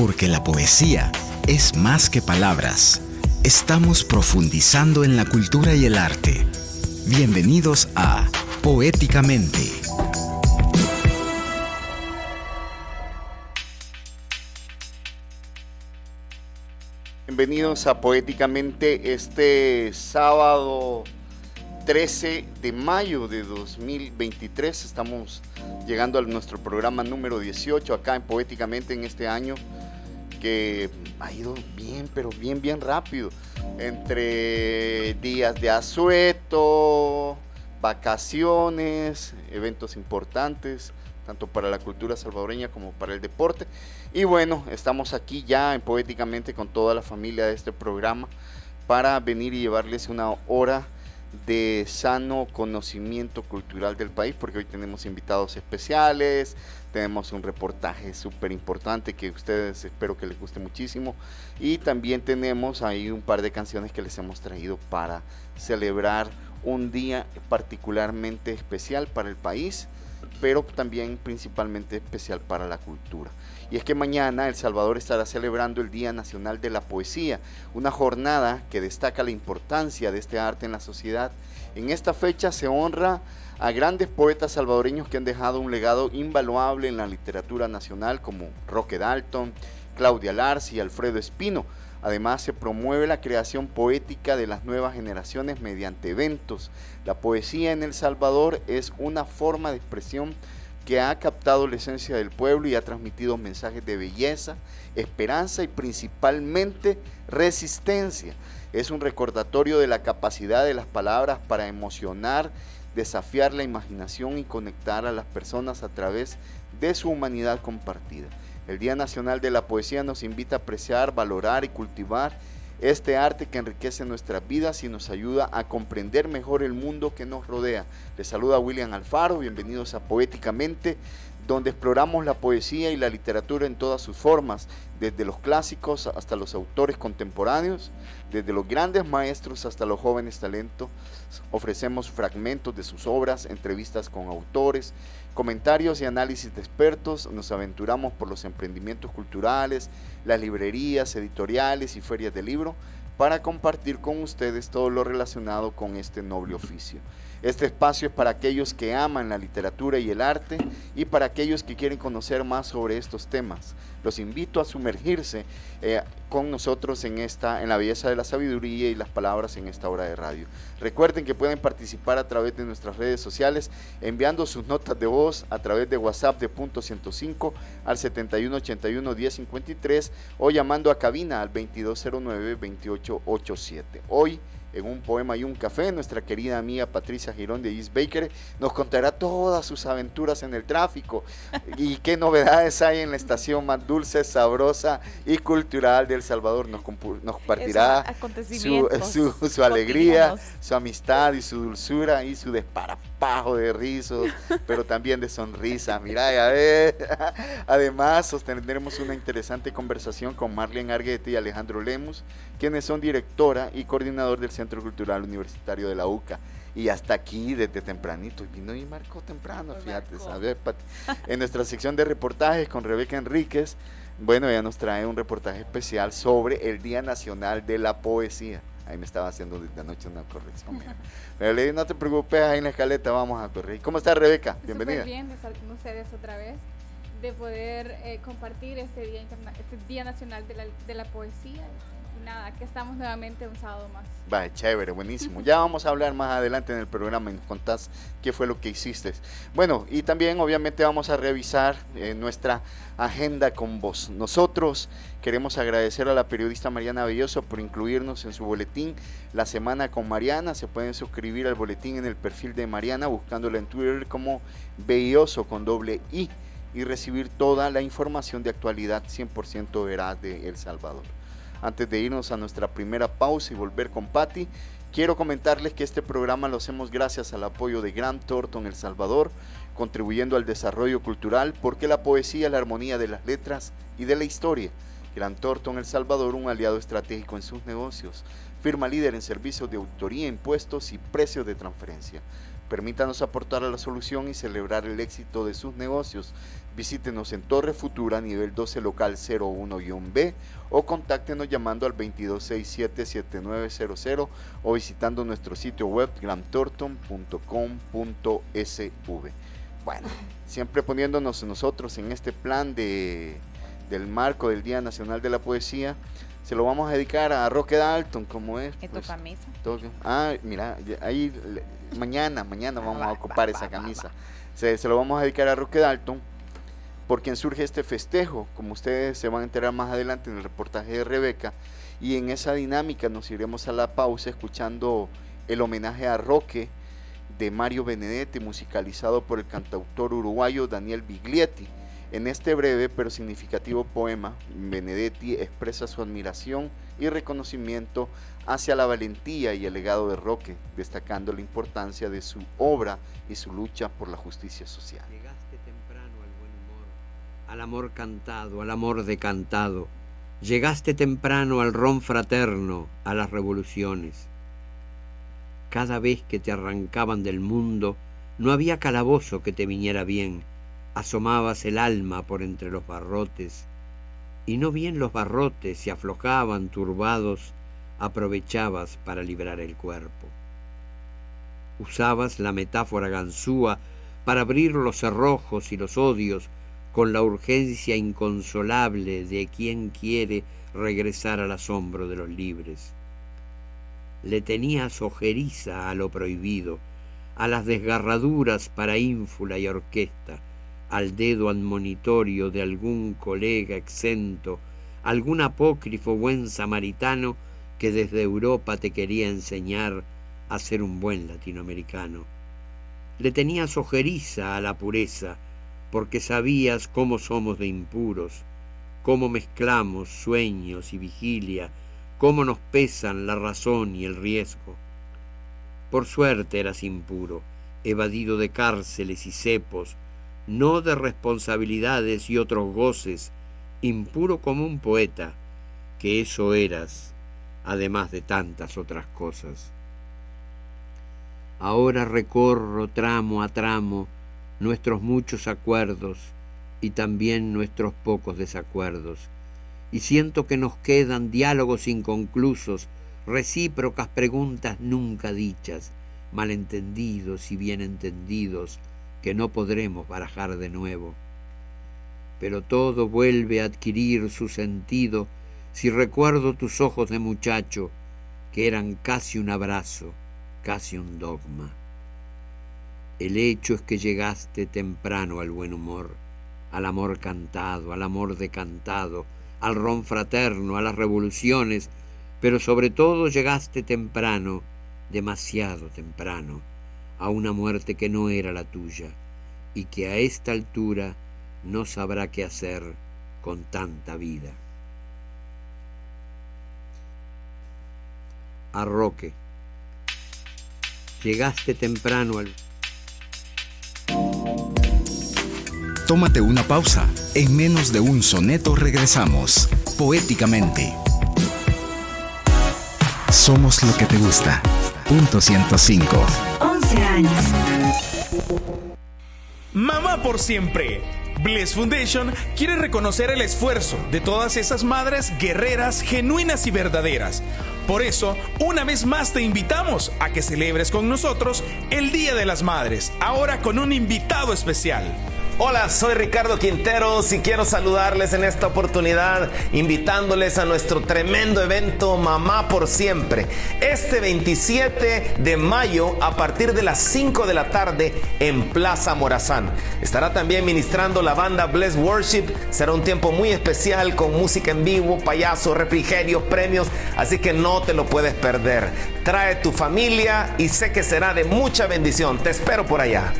Porque la poesía es más que palabras. Estamos profundizando en la cultura y el arte. Bienvenidos a Poéticamente. Bienvenidos a Poéticamente este sábado 13 de mayo de 2023. Estamos llegando a nuestro programa número 18 acá en Poéticamente en este año que ha ido bien, pero bien, bien rápido. Entre días de asueto, vacaciones, eventos importantes, tanto para la cultura salvadoreña como para el deporte. Y bueno, estamos aquí ya en Poéticamente con toda la familia de este programa para venir y llevarles una hora de sano conocimiento cultural del país, porque hoy tenemos invitados especiales, tenemos un reportaje súper importante que ustedes espero que les guste muchísimo, y también tenemos ahí un par de canciones que les hemos traído para celebrar un día particularmente especial para el país, pero también principalmente especial para la cultura. Y es que mañana El Salvador estará celebrando el Día Nacional de la Poesía, una jornada que destaca la importancia de este arte en la sociedad. En esta fecha se honra a grandes poetas salvadoreños que han dejado un legado invaluable en la literatura nacional como Roque Dalton, Claudia Lars y Alfredo Espino. Además, se promueve la creación poética de las nuevas generaciones mediante eventos. La poesía en El Salvador es una forma de expresión que ha captado la esencia del pueblo y ha transmitido mensajes de belleza, esperanza y principalmente resistencia. Es un recordatorio de la capacidad de las palabras para emocionar, desafiar la imaginación y conectar a las personas a través de su humanidad compartida. El Día Nacional de la Poesía nos invita a apreciar, valorar y cultivar este arte que enriquece nuestras vidas y nos ayuda a comprender mejor el mundo que nos rodea. Les saluda William Alfaro, bienvenidos a Poéticamente, donde exploramos la poesía y la literatura en todas sus formas, desde los clásicos hasta los autores contemporáneos, desde los grandes maestros hasta los jóvenes talentos. Ofrecemos fragmentos de sus obras, entrevistas con autores, comentarios y análisis de expertos. Nos aventuramos por los emprendimientos culturales, las librerías, editoriales y ferias de libro para compartir con ustedes todo lo relacionado con este noble oficio. Este espacio es para aquellos que aman la literatura y el arte y para aquellos que quieren conocer más sobre estos temas. Los invito a sumergirse eh, con nosotros en esta, en la belleza de la sabiduría y las palabras en esta hora de radio. Recuerden que pueden participar a través de nuestras redes sociales enviando sus notas de voz a través de WhatsApp de punto 105 al 7181 1053 o llamando a cabina al 2209 2887. Hoy en un poema y un café. Nuestra querida amiga Patricia Girón de East Baker nos contará todas sus aventuras en el tráfico y qué novedades hay en la estación más dulce, sabrosa y cultural de El Salvador. Nos, nos compartirá su, su, alegría, su amistad y su dulzura y su desparapajo de rizos, pero también de sonrisa. Mira, ya ver. Además, sostendremos una interesante conversación con Marlene Arguete y Alejandro Lemus, quienes son directora y coordinador del Centro Cultural Universitario de la UCA. Y hasta aquí desde tempranito. Vino y marcó temprano, fíjate, ¿sabes? En nuestra sección de reportajes con Rebeca Enríquez, bueno, ella nos trae un reportaje especial sobre el Día Nacional de la Poesía. Ahí me estaba haciendo de anoche una corrección. Pero le dije, no te preocupes, ahí en la escaleta vamos a correr. ¿Cómo está Rebeca? Bienvenida. bien de estar con ustedes otra vez, de poder eh, compartir este Día, este día Nacional de la, de la Poesía nada, aquí estamos nuevamente un sábado más. Va, chévere, buenísimo. Ya vamos a hablar más adelante en el programa y nos contás qué fue lo que hiciste. Bueno, y también obviamente vamos a revisar eh, nuestra agenda con vos. Nosotros queremos agradecer a la periodista Mariana Belloso por incluirnos en su boletín La Semana con Mariana. Se pueden suscribir al boletín en el perfil de Mariana buscándola en Twitter como Belloso con doble I y recibir toda la información de actualidad 100% veraz de El Salvador. Antes de irnos a nuestra primera pausa y volver con Patti, quiero comentarles que este programa lo hacemos gracias al apoyo de Grant Thornton El Salvador, contribuyendo al desarrollo cultural porque la poesía es la armonía de las letras y de la historia. Grant Thornton El Salvador, un aliado estratégico en sus negocios, firma líder en servicios de autoría, impuestos y precios de transferencia. Permítanos aportar a la solución y celebrar el éxito de sus negocios. Visítenos en Torre Futura, nivel 12 local 01-B o contáctenos llamando al 2267-7900 o visitando nuestro sitio web grantorton.com.sv. Bueno, siempre poniéndonos nosotros en este plan de, del marco del Día Nacional de la Poesía, se lo vamos a dedicar a Roque Dalton, como es. ¿En tu camisa? ah, mira, ahí mañana, mañana vamos a ocupar esa camisa. Se, se, lo vamos a dedicar a Roque Dalton, por quien surge este festejo, como ustedes se van a enterar más adelante en el reportaje de Rebeca, y en esa dinámica nos iremos a la pausa escuchando el homenaje a Roque de Mario Benedetti, musicalizado por el cantautor uruguayo Daniel Biglietti. En este breve pero significativo poema, Benedetti expresa su admiración y reconocimiento hacia la valentía y el legado de Roque, destacando la importancia de su obra y su lucha por la justicia social. Llegaste temprano al buen humor, al amor cantado, al amor decantado. Llegaste temprano al ron fraterno, a las revoluciones. Cada vez que te arrancaban del mundo, no había calabozo que te viniera bien asomabas el alma por entre los barrotes, y no bien los barrotes se aflojaban turbados, aprovechabas para librar el cuerpo. Usabas la metáfora ganzúa para abrir los cerrojos y los odios con la urgencia inconsolable de quien quiere regresar al asombro de los libres. Le tenías ojeriza a lo prohibido, a las desgarraduras para ínfula y orquesta, al dedo admonitorio de algún colega exento, algún apócrifo buen samaritano que desde Europa te quería enseñar a ser un buen latinoamericano. Le tenías ojeriza a la pureza, porque sabías cómo somos de impuros, cómo mezclamos sueños y vigilia, cómo nos pesan la razón y el riesgo. Por suerte eras impuro, evadido de cárceles y cepos, no de responsabilidades y otros goces, impuro como un poeta, que eso eras, además de tantas otras cosas. Ahora recorro tramo a tramo nuestros muchos acuerdos y también nuestros pocos desacuerdos, y siento que nos quedan diálogos inconclusos, recíprocas preguntas nunca dichas, malentendidos y bien entendidos, que no podremos barajar de nuevo. Pero todo vuelve a adquirir su sentido si recuerdo tus ojos de muchacho, que eran casi un abrazo, casi un dogma. El hecho es que llegaste temprano al buen humor, al amor cantado, al amor decantado, al ron fraterno, a las revoluciones, pero sobre todo llegaste temprano, demasiado temprano, a una muerte que no era la tuya y que a esta altura no sabrá qué hacer con tanta vida. Arroque, llegaste temprano al... Tómate una pausa. En menos de un soneto regresamos, poéticamente. Somos lo que te gusta. Punto 105 años. Mamá por siempre. Bliss Foundation quiere reconocer el esfuerzo de todas esas madres guerreras genuinas y verdaderas. Por eso, una vez más te invitamos a que celebres con nosotros el Día de las Madres, ahora con un invitado especial. Hola, soy Ricardo Quinteros y quiero saludarles en esta oportunidad invitándoles a nuestro tremendo evento Mamá por Siempre. Este 27 de mayo a partir de las 5 de la tarde en Plaza Morazán. Estará también ministrando la banda Bless Worship. Será un tiempo muy especial con música en vivo, payaso, refrigerio, premios, así que no te lo puedes perder. Trae tu familia y sé que será de mucha bendición. Te espero por allá.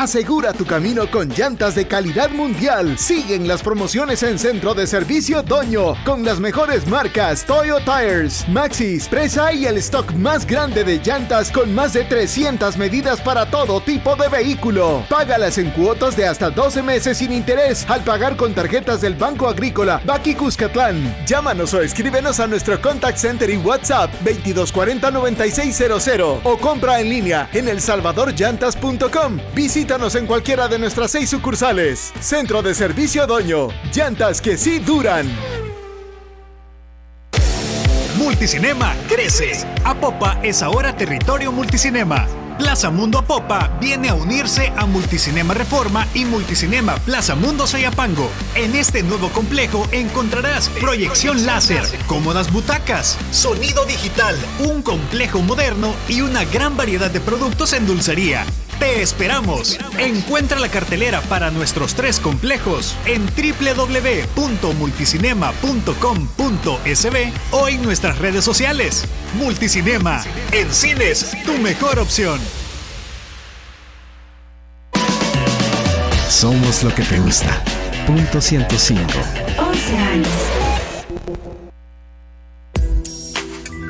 Asegura tu camino con llantas de calidad mundial. Siguen las promociones en Centro de Servicio Doño con las mejores marcas Toyo Tires, Maxis, Presa y el stock más grande de llantas con más de 300 medidas para todo tipo de vehículo. Págalas en cuotas de hasta 12 meses sin interés al pagar con tarjetas del Banco Agrícola Baki Cuscatlán. Llámanos o escríbenos a nuestro contact center y WhatsApp 2240 9600 o compra en línea en elsalvadorllantas.com. En cualquiera de nuestras seis sucursales. Centro de Servicio Doño. Llantas que sí duran. Multicinema crece. Apopa es ahora territorio multicinema. Plaza Mundo Apopa viene a unirse a Multicinema Reforma y Multicinema Plaza Mundo Sayapango. En este nuevo complejo encontrarás proyección láser, cómodas butacas, sonido digital, un complejo moderno y una gran variedad de productos en dulcería. Te esperamos. Encuentra la cartelera para nuestros tres complejos en www.multicinema.com.sb o en nuestras redes sociales. Multicinema, en cines, tu mejor opción. Somos lo que te gusta. Punto 105. 11 años.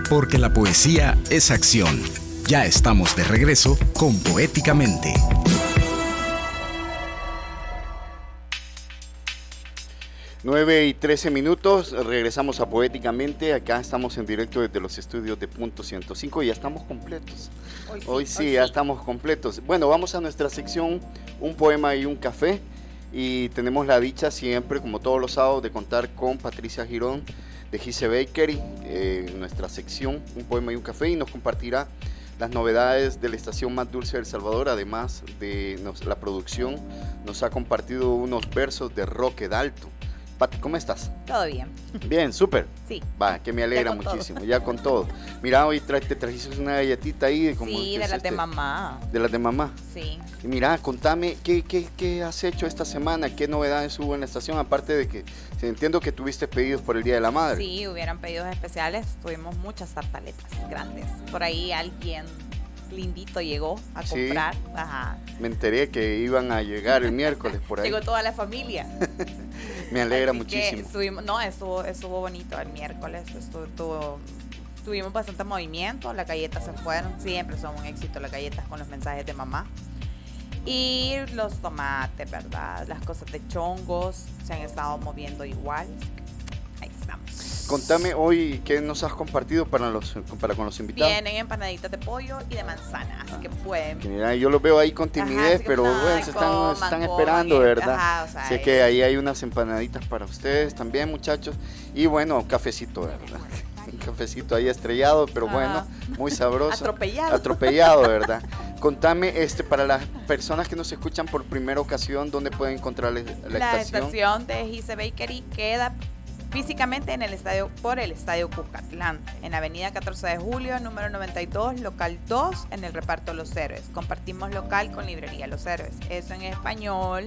Porque la poesía es acción. Ya estamos de regreso con Poéticamente. Nueve y 13 minutos, regresamos a Poéticamente. Acá estamos en directo desde los estudios de Punto 105 y ya estamos completos. Hoy sí, ya estamos completos. Bueno, vamos a nuestra sección Un poema y un café. Y tenemos la dicha siempre, como todos los sábados, de contar con Patricia Girón de Gise Bakery eh, nuestra sección Un poema y un café y nos compartirá las novedades de la estación más dulce de El Salvador, además de la producción, nos ha compartido unos versos de Roque Dalto. Pati, ¿cómo estás? Todo bien. Bien, súper. Sí. Va, que me alegra todo. muchísimo, ya con todo. Mira, hoy tra- te trajiste una galletita ahí. de Como Sí, de las de este- mamá. De las de mamá. Sí. Y mira, contame, ¿qué, qué, qué has hecho esta semana? ¿Qué novedades hubo en la estación? Aparte de que entiendo que tuviste pedidos por el Día de la Madre. Sí, hubieran pedidos especiales. Tuvimos muchas tartaletas grandes. Por ahí alguien lindito llegó a Sí. comprar. Ajá. Me enteré que iban a llegar el miércoles por ahí. Llegó toda la familia. Me alegra Así muchísimo. estuvimos- no, estuvo, estuvo bonito el miércoles. Estuvo, estuvo- tuvimos bastante movimiento. Las galletas se fueron. Siempre son un éxito las galletas con los mensajes de mamá. Y los tomates, ¿verdad? Las cosas de chongos se han estado moviendo igual. Contame hoy qué nos has compartido para, los, para con los invitados. Vienen empanaditas de pollo y de manzana, así que pueden. Que mira, yo los veo ahí con timidez, así pero no, bueno, se están, coman, están coman, esperando, ¿verdad? ajá, o sea, sé es- que ahí hay unas empanaditas para ustedes también, muchachos. Y bueno, cafecito, ¿verdad? Un cafecito ahí estrellado, pero bueno, muy sabroso. Atropellado. Atropellado, ¿verdad? Contame, este, para las personas que nos escuchan por primera ocasión, ¿dónde pueden encontrar la, la La estación? estación de Gise Bakery queda físicamente en el estadio por el estadio Cucatlán, en Avenida 14 de Julio, número 92, local 2, en el reparto Los Héroes. Compartimos local con librería Los Héroes. Eso en español,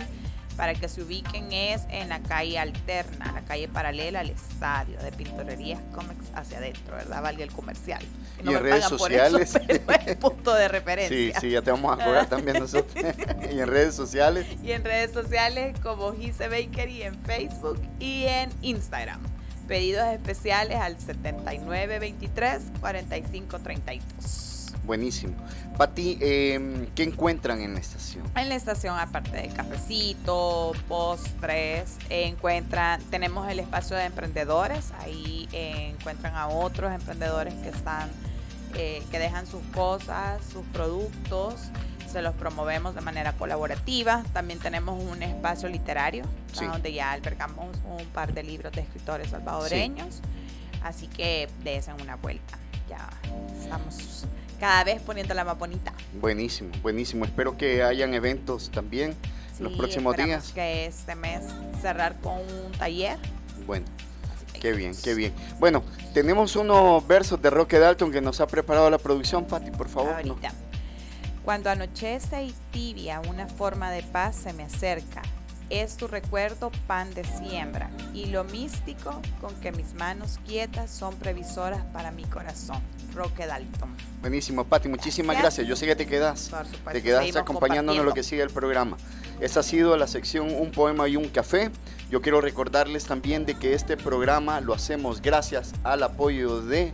para que se ubiquen, es en la calle alterna, la calle paralela al estadio de Pintorerías Comics hacia adentro, ¿verdad? Valga el comercial. Y No en me redes eso, sociales. pero es punto de Sí, referencia. sí, ya te vamos a cobrar también nosotros. y en redes sociales. y en redes sociales como Gise Bakery en Facebook y en Instagram. Pedidos especiales al 7923 4532. Buenísimo. Pati, eh, ¿qué encuentran en la estación? En la estación, aparte de cafecito, postres, encuentran, tenemos el espacio de emprendedores, ahí eh, encuentran a otros emprendedores que están, eh, que dejan sus cosas, sus productos, se los promovemos de manera colaborativa. También tenemos un espacio literario, Sí. donde ya albergamos un par de libros de escritores salvadoreños, así que desen una vuelta. Ya estamos cada vez poniendo la más bonita. Buenísimo, buenísimo. Espero que hayan eventos también en los próximos días. que este mes cerrar con un taller. Bueno, qué bien, qué bien. Bueno, tenemos unos versos de Roque Dalton que nos ha preparado la producción, Pati, por favor. ¿no? Ahorita. Cuando anochece y tibia una forma de paz se me acerca. Es tu recuerdo pan de siembra, y lo místico con que mis manos quietas son previsoras para mi corazón. Roque Dalton. Buenísimo, Pati, muchísimas gracias. Yo sé que te quedas. Te quedas acompañándonos lo que sigue el programa. Esta ha sido la sección Un poema y un café. Yo quiero recordarles también de que este programa lo hacemos gracias al apoyo de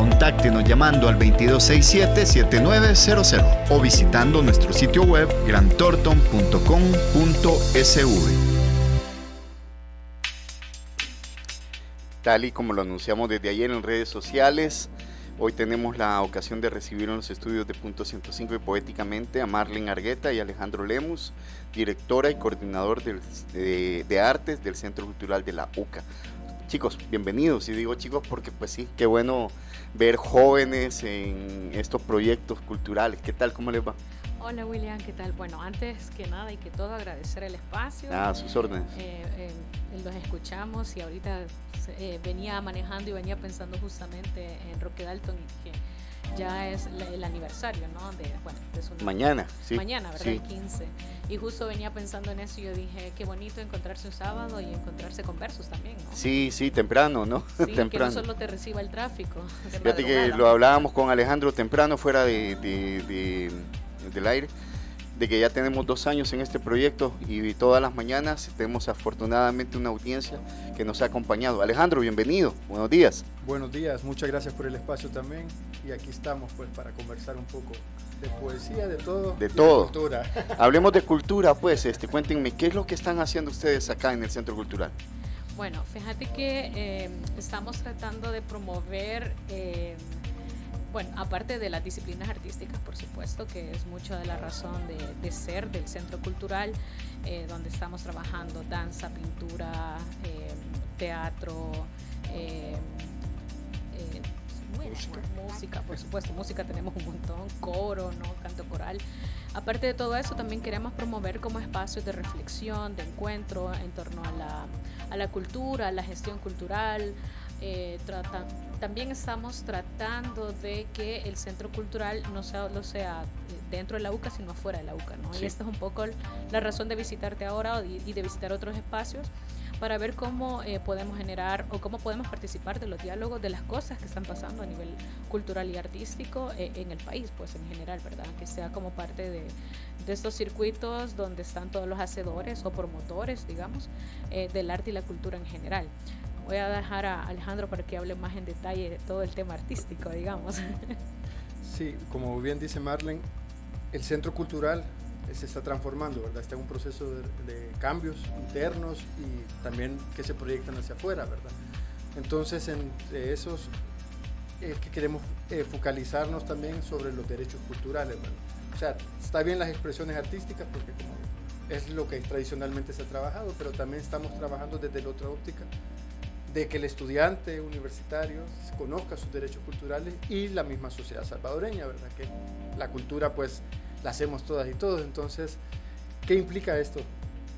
Contáctenos llamando al 2267-7900 o visitando nuestro sitio web grantorton.com.sv. Tal y como lo anunciamos desde ayer en redes sociales, Hoy tenemos la ocasión de recibir en los estudios de Punto 105 y Poéticamente a Marlene Argueta y Alejandro Lemus, directora y coordinador de, de, artes del Centro Cultural de la UCA. Chicos, bienvenidos. Y digo chicos porque pues sí, qué bueno ver jóvenes en estos proyectos culturales. ¿Qué tal? ¿Cómo les va? Hola William, ¿qué tal? Bueno, antes que nada y que todo agradecer el espacio. Ah, sus órdenes. Eh, eh, los escuchamos y ahorita eh, venía manejando y venía pensando justamente en Roque Dalton y que ya es el aniversario, ¿no? De, bueno, de su Mañana, sí. Mañana, ¿verdad? El 15. Y justo venía pensando en eso y yo dije, qué bonito encontrarse un sábado y encontrarse con versos también, ¿no? Sí, sí, temprano, ¿no? Sí, temprano. que no solo te reciba el tráfico. Fíjate que lo hablábamos con Alejandro temprano fuera de del aire, de que ya tenemos dos años en este proyecto y todas las mañanas tenemos afortunadamente una audiencia que nos ha acompañado. Alejandro, bienvenido, buenos días. Buenos días, muchas gracias por el espacio también y aquí estamos pues para conversar un poco de poesía, de todo. De todo. cultura. Hablemos de cultura, pues, este, cuéntenme, ¿qué es lo que están haciendo ustedes acá en el Centro Cultural? Bueno, fíjate que eh, estamos tratando de promover... Eh, bueno, aparte de las disciplinas artísticas, por supuesto, que es mucho de la razón de, ser del centro cultural, eh, donde estamos trabajando danza, pintura, eh, teatro, eh, música. música, por supuesto, música tenemos un montón, coro, ¿no? canto coral. Aparte de todo eso, también queremos promover como espacios de reflexión, de encuentro en torno a la, a la cultura, a la gestión cultural, eh, también estamos tratando de que el centro cultural no solo sea dentro de la UCA, sino afuera de la UCA. ¿no? Y esta es un poco la razón de visitarte ahora y de visitar otros espacios para ver cómo eh, podemos generar o cómo podemos participar de los diálogos de las cosas que están pasando a nivel cultural y artístico eh, en el país, pues en general, ¿verdad? Que sea como parte de, de estos circuitos donde están todos los hacedores o promotores, digamos, del arte y la cultura en general voy a dejar a Alejandro para que hable más en detalle de todo el tema artístico, digamos. Sí, como bien dice Marlene, el centro cultural se está transformando, ¿verdad? Está en un proceso de, cambios internos y también que se proyectan hacia afuera, ¿verdad? Entonces, entre esos es que queremos eh, focalizarnos también sobre los derechos culturales, ¿verdad? O sea, está bien las expresiones artísticas porque como es lo que tradicionalmente se ha trabajado, pero también estamos trabajando desde la otra óptica de que el estudiante universitario conozca sus derechos culturales y la misma sociedad salvadoreña, ¿verdad? Que la cultura pues la hacemos todas y todos. Entonces, ¿qué implica esto?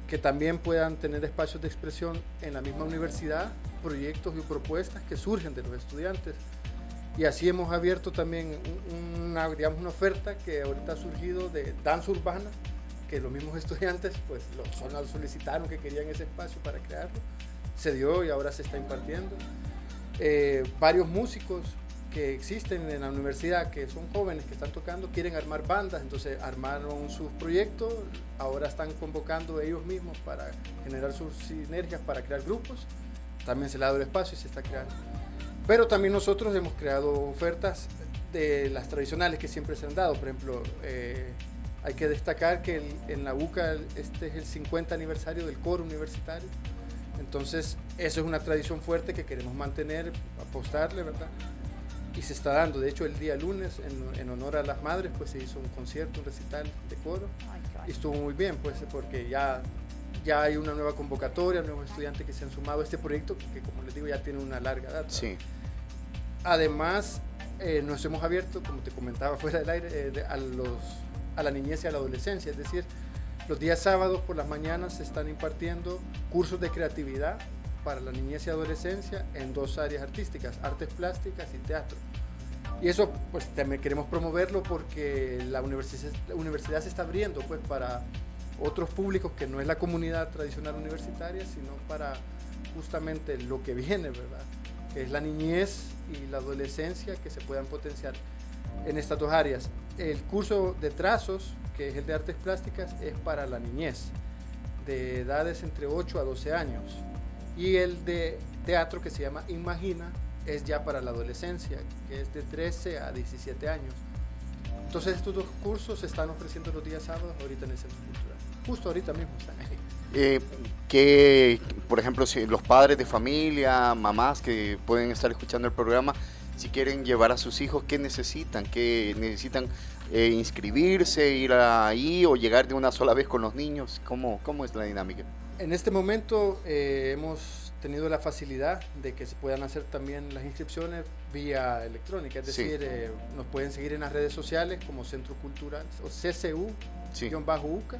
Que también puedan tener espacios de expresión en la misma universidad, proyectos y propuestas que surgen de los estudiantes. Y así hemos abierto también una, digamos, una oferta que ahorita ha surgido de danza urbana, que los mismos estudiantes pues lo, solicitaron que querían ese espacio para crearlo se dio y ahora se está impartiendo. Eh, varios músicos que existen en la universidad, que son jóvenes que están tocando, quieren armar bandas, entonces armaron sus proyectos, ahora están convocando ellos mismos para generar sus sinergias, para crear grupos, también se le ha dado el espacio y se está creando. Pero también nosotros hemos creado ofertas de las tradicionales que siempre se han dado, por ejemplo, eh, hay que destacar que en la UCA este es el 50 aniversario del coro universitario, entonces, eso es una tradición fuerte que queremos mantener, apostarle, ¿verdad? y se está dando. De hecho, el día lunes, en, en, honor a las madres, pues se hizo un concierto, un recital de coro. y estuvo muy bien, pues, porque ya, ya hay una nueva convocatoria, nuevos estudiantes que se han sumado a este proyecto, que como les digo, ya tiene una larga data. Sí. Además, eh, nos hemos abierto, como te comentaba fuera del aire, eh, a, los, a la niñez y a la adolescencia. Es decir, los días sábados por las mañanas se están impartiendo cursos de creatividad para la niñez y adolescencia en dos áreas artísticas, artes plásticas y teatro. Y eso pues también queremos promoverlo porque la universidad, la universidad se está abriendo pues para otros públicos que no es la comunidad tradicional universitaria, sino para justamente lo que viene, ¿verdad? Que es la niñez y la adolescencia que se puedan potenciar en estas dos áreas. El curso de trazos, que es el de artes plásticas, es para la niñez, de edades entre 8 a 12 años. Y el de teatro, que se llama Imagina, es ya para la adolescencia, que es de 13 a 17 años. Entonces estos dos cursos se están ofreciendo los días sábados ahorita en el Centro Cultural. Justo ahorita mismo están ahí. Eh, que, por ejemplo, si los padres de familia, mamás que pueden estar escuchando el programa, si quieren llevar a sus hijos, ¿qué necesitan? ¿Qué necesitan eh, inscribirse, ir ahí o llegar de una sola vez con los niños? ¿Cómo, cómo es la dinámica? En este momento eh, hemos tenido la facilidad de que se puedan hacer también las inscripciones vía electrónica, es decir, eh, nos pueden seguir en las redes sociales como Centro Cultural o CCU-UCA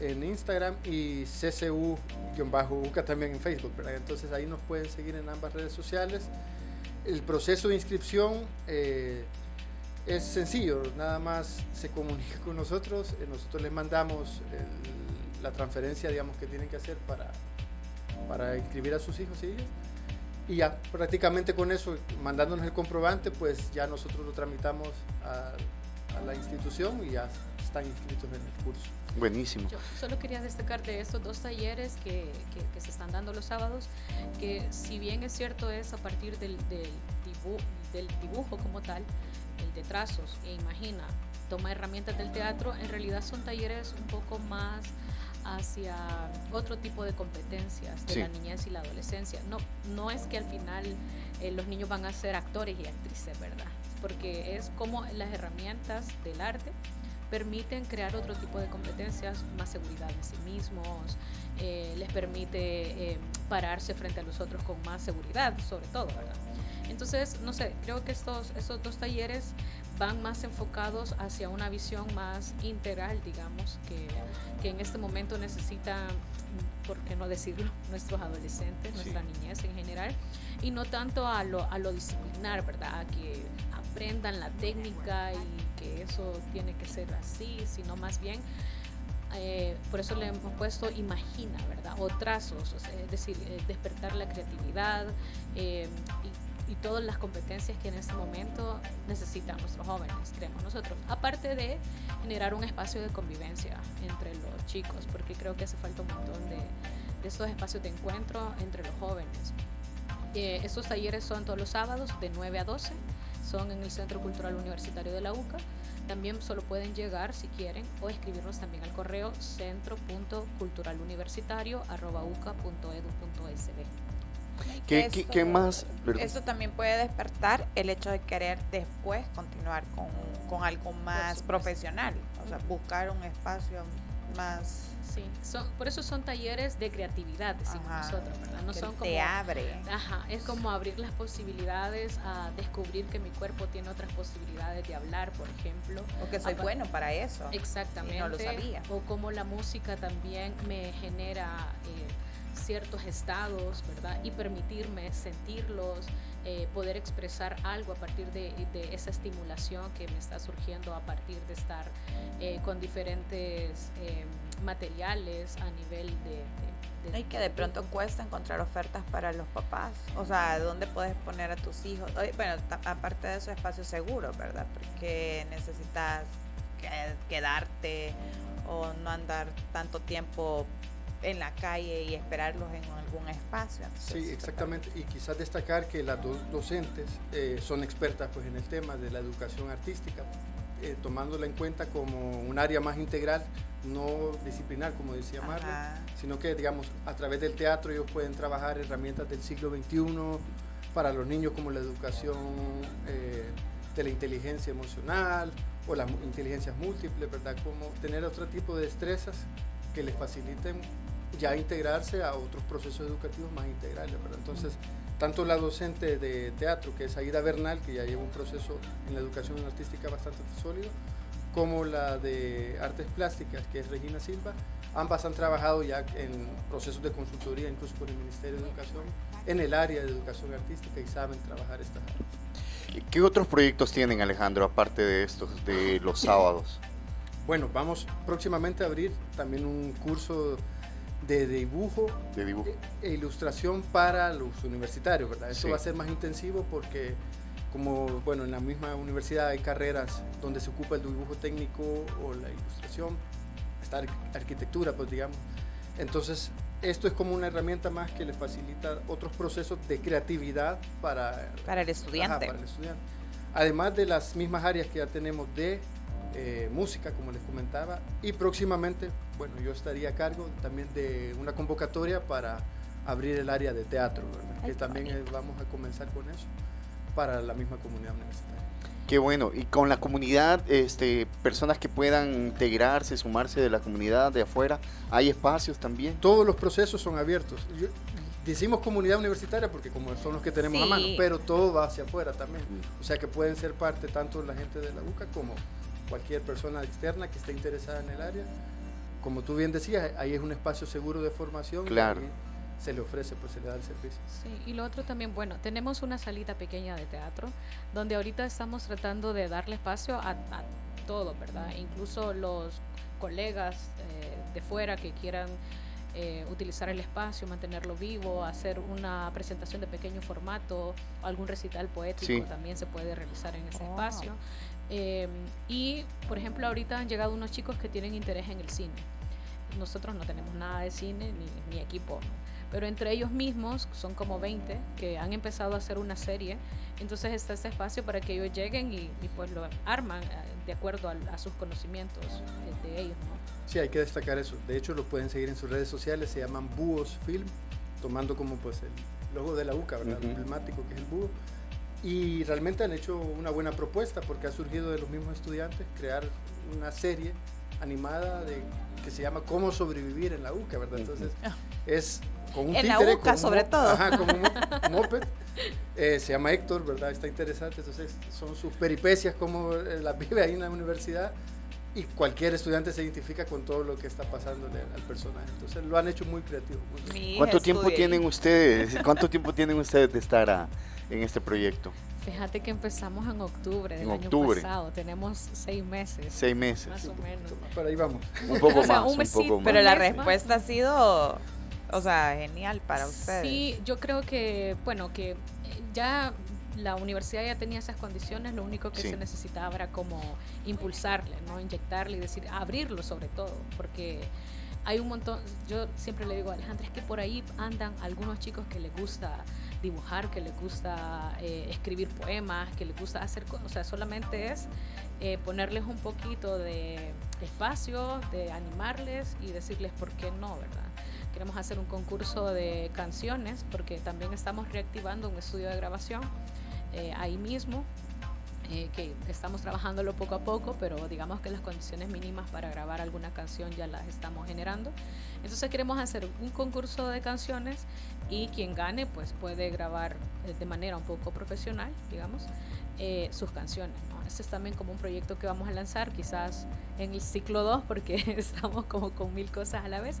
en Instagram y CCU-UCA también en Facebook, Entonces ahí nos pueden seguir en ambas redes sociales. El proceso de inscripción eh, es sencillo, nada más se comunica con nosotros, nosotros les mandamos la transferencia digamos que tienen que hacer para para inscribir a sus hijos y hijas. Y ya prácticamente con eso, mandándonos el comprobante, pues ya nosotros lo tramitamos a, la institución y ya están inscritos en el curso. Buenísimo. Yo solo quería destacar de estos dos talleres que, que, se están dando los sábados, que si bien es cierto es a partir del, del, del dibujo como tal, el de trazos e imagina, toma herramientas del teatro, en realidad son talleres un poco más hacia otro tipo de competencias de la niñez y la adolescencia. No, no es que al final eh, los niños van a ser actores y actrices, ¿verdad? Porque es como las herramientas del arte permiten crear otro tipo de competencias, más seguridad en sí mismos, eh, les permite eh, pararse frente a los otros con más seguridad, sobre todo, ¿verdad? Entonces, no sé, creo que estos, estos dos talleres van más enfocados hacia una visión más integral, digamos, que, que en este momento necesitan, por qué no decirlo, nuestros adolescentes, nuestra niñez en general, y no tanto a lo, a lo disciplinar, ¿verdad? A que aprendan la técnica y que eso tiene que ser así, sino más bien eh, por eso le hemos puesto imagina, ¿verdad? O trazos, es decir, eh, despertar la creatividad eh, y todas las competencias que en este momento necesitan nuestros jóvenes, creemos nosotros. Aparte de generar un espacio de convivencia entre los chicos, porque creo que hace falta un montón de, de estos espacios de encuentro entre los jóvenes. Eh, estos talleres son todos los sábados de 9 a 12, son en el Centro Cultural Universitario de la UCA. También solo pueden llegar si quieren o escribirnos también al correo centro.culturaluniversitario.uca.edu.sb. ¿Qué, más? Eso también puede despertar el hecho de querer después continuar con, con algo más profesional, o sea, buscar un espacio más Sí, son, por eso son talleres de creatividad, decimos nosotros, ¿verdad? No son como, te abre. Ajá, es como abrir las posibilidades a descubrir que mi cuerpo tiene otras posibilidades de hablar, por ejemplo. O que soy bueno para eso. Exactamente. no lo sabía. O como la música también me genera... Eh, ciertos estados, ¿verdad? Y permitirme sentirlos, eh, poder expresar algo a partir de, esa estimulación que me está surgiendo a partir de estar eh, con diferentes eh, materiales a nivel de... y que de pronto cuesta encontrar ofertas para los papás. O sea, ¿dónde puedes poner a tus hijos? Bueno, aparte de eso, espacio seguro, ¿verdad? Porque necesitas quedarte o no andar tanto tiempo en la calle y esperarlos en algún espacio. sí, exactamente. Y quizás destacar que las dos docentes eh, son expertas pues, en el tema de la educación artística. eh, tomándola en cuenta como un área más integral, no disciplinar, como decía Marlon, sino que, digamos, a través del teatro ellos pueden trabajar herramientas del siglo XXI para los niños como la educación eh, de la inteligencia emocional o las inteligencias múltiples, ¿verdad? Como tener otro tipo de destrezas que les faciliten ya integrarse a otros procesos educativos más integrales, ¿verdad? Entonces, tanto la docente de teatro, que es Aida Bernal, que ya lleva un proceso en la educación artística bastante sólido, como la de artes plásticas, que es Regina Silva, ambas han trabajado ya en procesos de consultoría, incluso con el Ministerio de Educación, en el área de educación artística y saben trabajar estas áreas. ¿Qué otros proyectos tienen, Alejandro, aparte de estos, de los sábados? Bueno, vamos próximamente a abrir también un curso de dibujo, de dibujo. E, ilustración para los universitarios, ¿verdad? Esto va a ser más intensivo porque como bueno, en la misma universidad hay carreras donde se ocupa el dibujo técnico o la ilustración, esta arquitectura, pues digamos. Entonces, esto es como una herramienta más que le facilita otros procesos de creatividad para, para el estudiante. para el estudiante. Además de las mismas áreas que ya tenemos de eh, música, como les comentaba, y próximamente, bueno, yo estaría a cargo también de una convocatoria para abrir el área de teatro, que también vamos a comenzar con eso para la misma comunidad universitaria. Qué bueno, y con la comunidad, este, personas que puedan integrarse, sumarse de la comunidad de afuera, ¿hay espacios también? Todos los procesos son abiertos. decimos comunidad universitaria porque como son los que tenemos a mano, pero todo va hacia afuera también. O sea que pueden ser parte tanto la gente de la UCA como cualquier persona externa que esté interesada en el área. Como tú bien decías, ahí es un espacio seguro de formación. Claro. Y se le ofrece, pues se le da el servicio. Sí, y lo otro también, bueno, tenemos una salita pequeña de teatro donde ahorita estamos tratando de darle espacio a, todo, ¿verdad? Incluso los colegas eh, de fuera que quieran eh, utilizar el espacio, mantenerlo vivo, hacer una presentación de pequeño formato, algún recital poético también se puede realizar en ese oh. espacio. Em, y, por ejemplo, ahorita han llegado unos chicos que tienen interés en el cine. Nosotros no tenemos nada de cine ni, equipo, pero entre ellos mismos, son como 20, que han empezado a hacer una serie. Entonces está este espacio para que ellos lleguen y, pues lo arman eh, de acuerdo a, sus conocimientos eh, de ellos. Sí, hay que destacar eso. De hecho, lo pueden seguir en sus redes sociales, se llaman Búhos Film, tomando como pues el logo de la UCA, ¿verdad? emblemático que es el búho y realmente han hecho una buena propuesta porque ha surgido de los mismos estudiantes crear una serie animada de, que se llama Cómo sobrevivir en la UCA, ¿verdad? Entonces es con un en la UCA sobre todo. Ajá, como un moped. Eh, se llama Héctor, ¿verdad? Está interesante. Entonces son sus peripecias, como eh, las vive ahí en la universidad y cualquier estudiante se identifica con todo lo que está pasando al personaje. Entonces lo han hecho muy creativo. ¿Cuánto tiempo tienen ustedes? ¿Cuánto tiempo tienen ustedes de estar a, en este proyecto? Fíjate que empezamos en octubre del año pasado. Tenemos seis meses. Seis meses. Más o menos. Por ahí vamos. Un poco más. un, poco más. Pero la respuesta ha sido, o sea, genial para ustedes. Sí, yo creo que, bueno, que ya la universidad ya tenía esas condiciones, lo único que se necesitaba era como impulsarle, ¿no? Inyectarle y decir, abrirlo sobre todo, porque hay un montón, yo siempre le digo a Alejandra, es que por ahí andan algunos chicos que les gusta dibujar, que les gusta eh, escribir poemas, que les gusta hacer cosas, o sea, solamente es eh, ponerles un poquito de espacio, de animarles y decirles por qué no, ¿verdad? Queremos hacer un concurso de canciones porque también estamos reactivando un estudio de grabación eh, ahí mismo eh, que estamos trabajándolo poco a poco, pero digamos que las condiciones mínimas para grabar alguna canción ya las estamos generando. Entonces queremos hacer un concurso de canciones y quien gane pues puede grabar eh, de manera un poco profesional, digamos, eh, sus canciones. Este es también como un proyecto que vamos a lanzar, quizás en el ciclo 2, porque estamos como con mil cosas a la vez,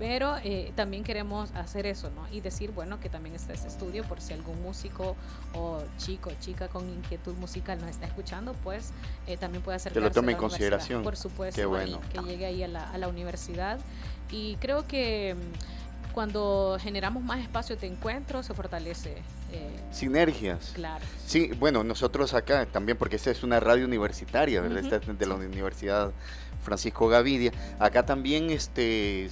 pero eh, también queremos hacer eso, ¿no? Y decir, bueno, que también está ese estudio, por si algún músico o chico o chica con inquietud musical nos está escuchando, pues eh, también puede hacer Que lo tome en consideración. Por supuesto, bueno. que llegue ahí a la, a la universidad. Y creo que mm, cuando generamos más espacio de encuentro, se fortalece eh, Sinergias. Claro. Sí, bueno, nosotros acá también, porque esta es una radio universitaria, ¿verdad? Esta es de la Universidad Francisco Gavidia. Acá también, este,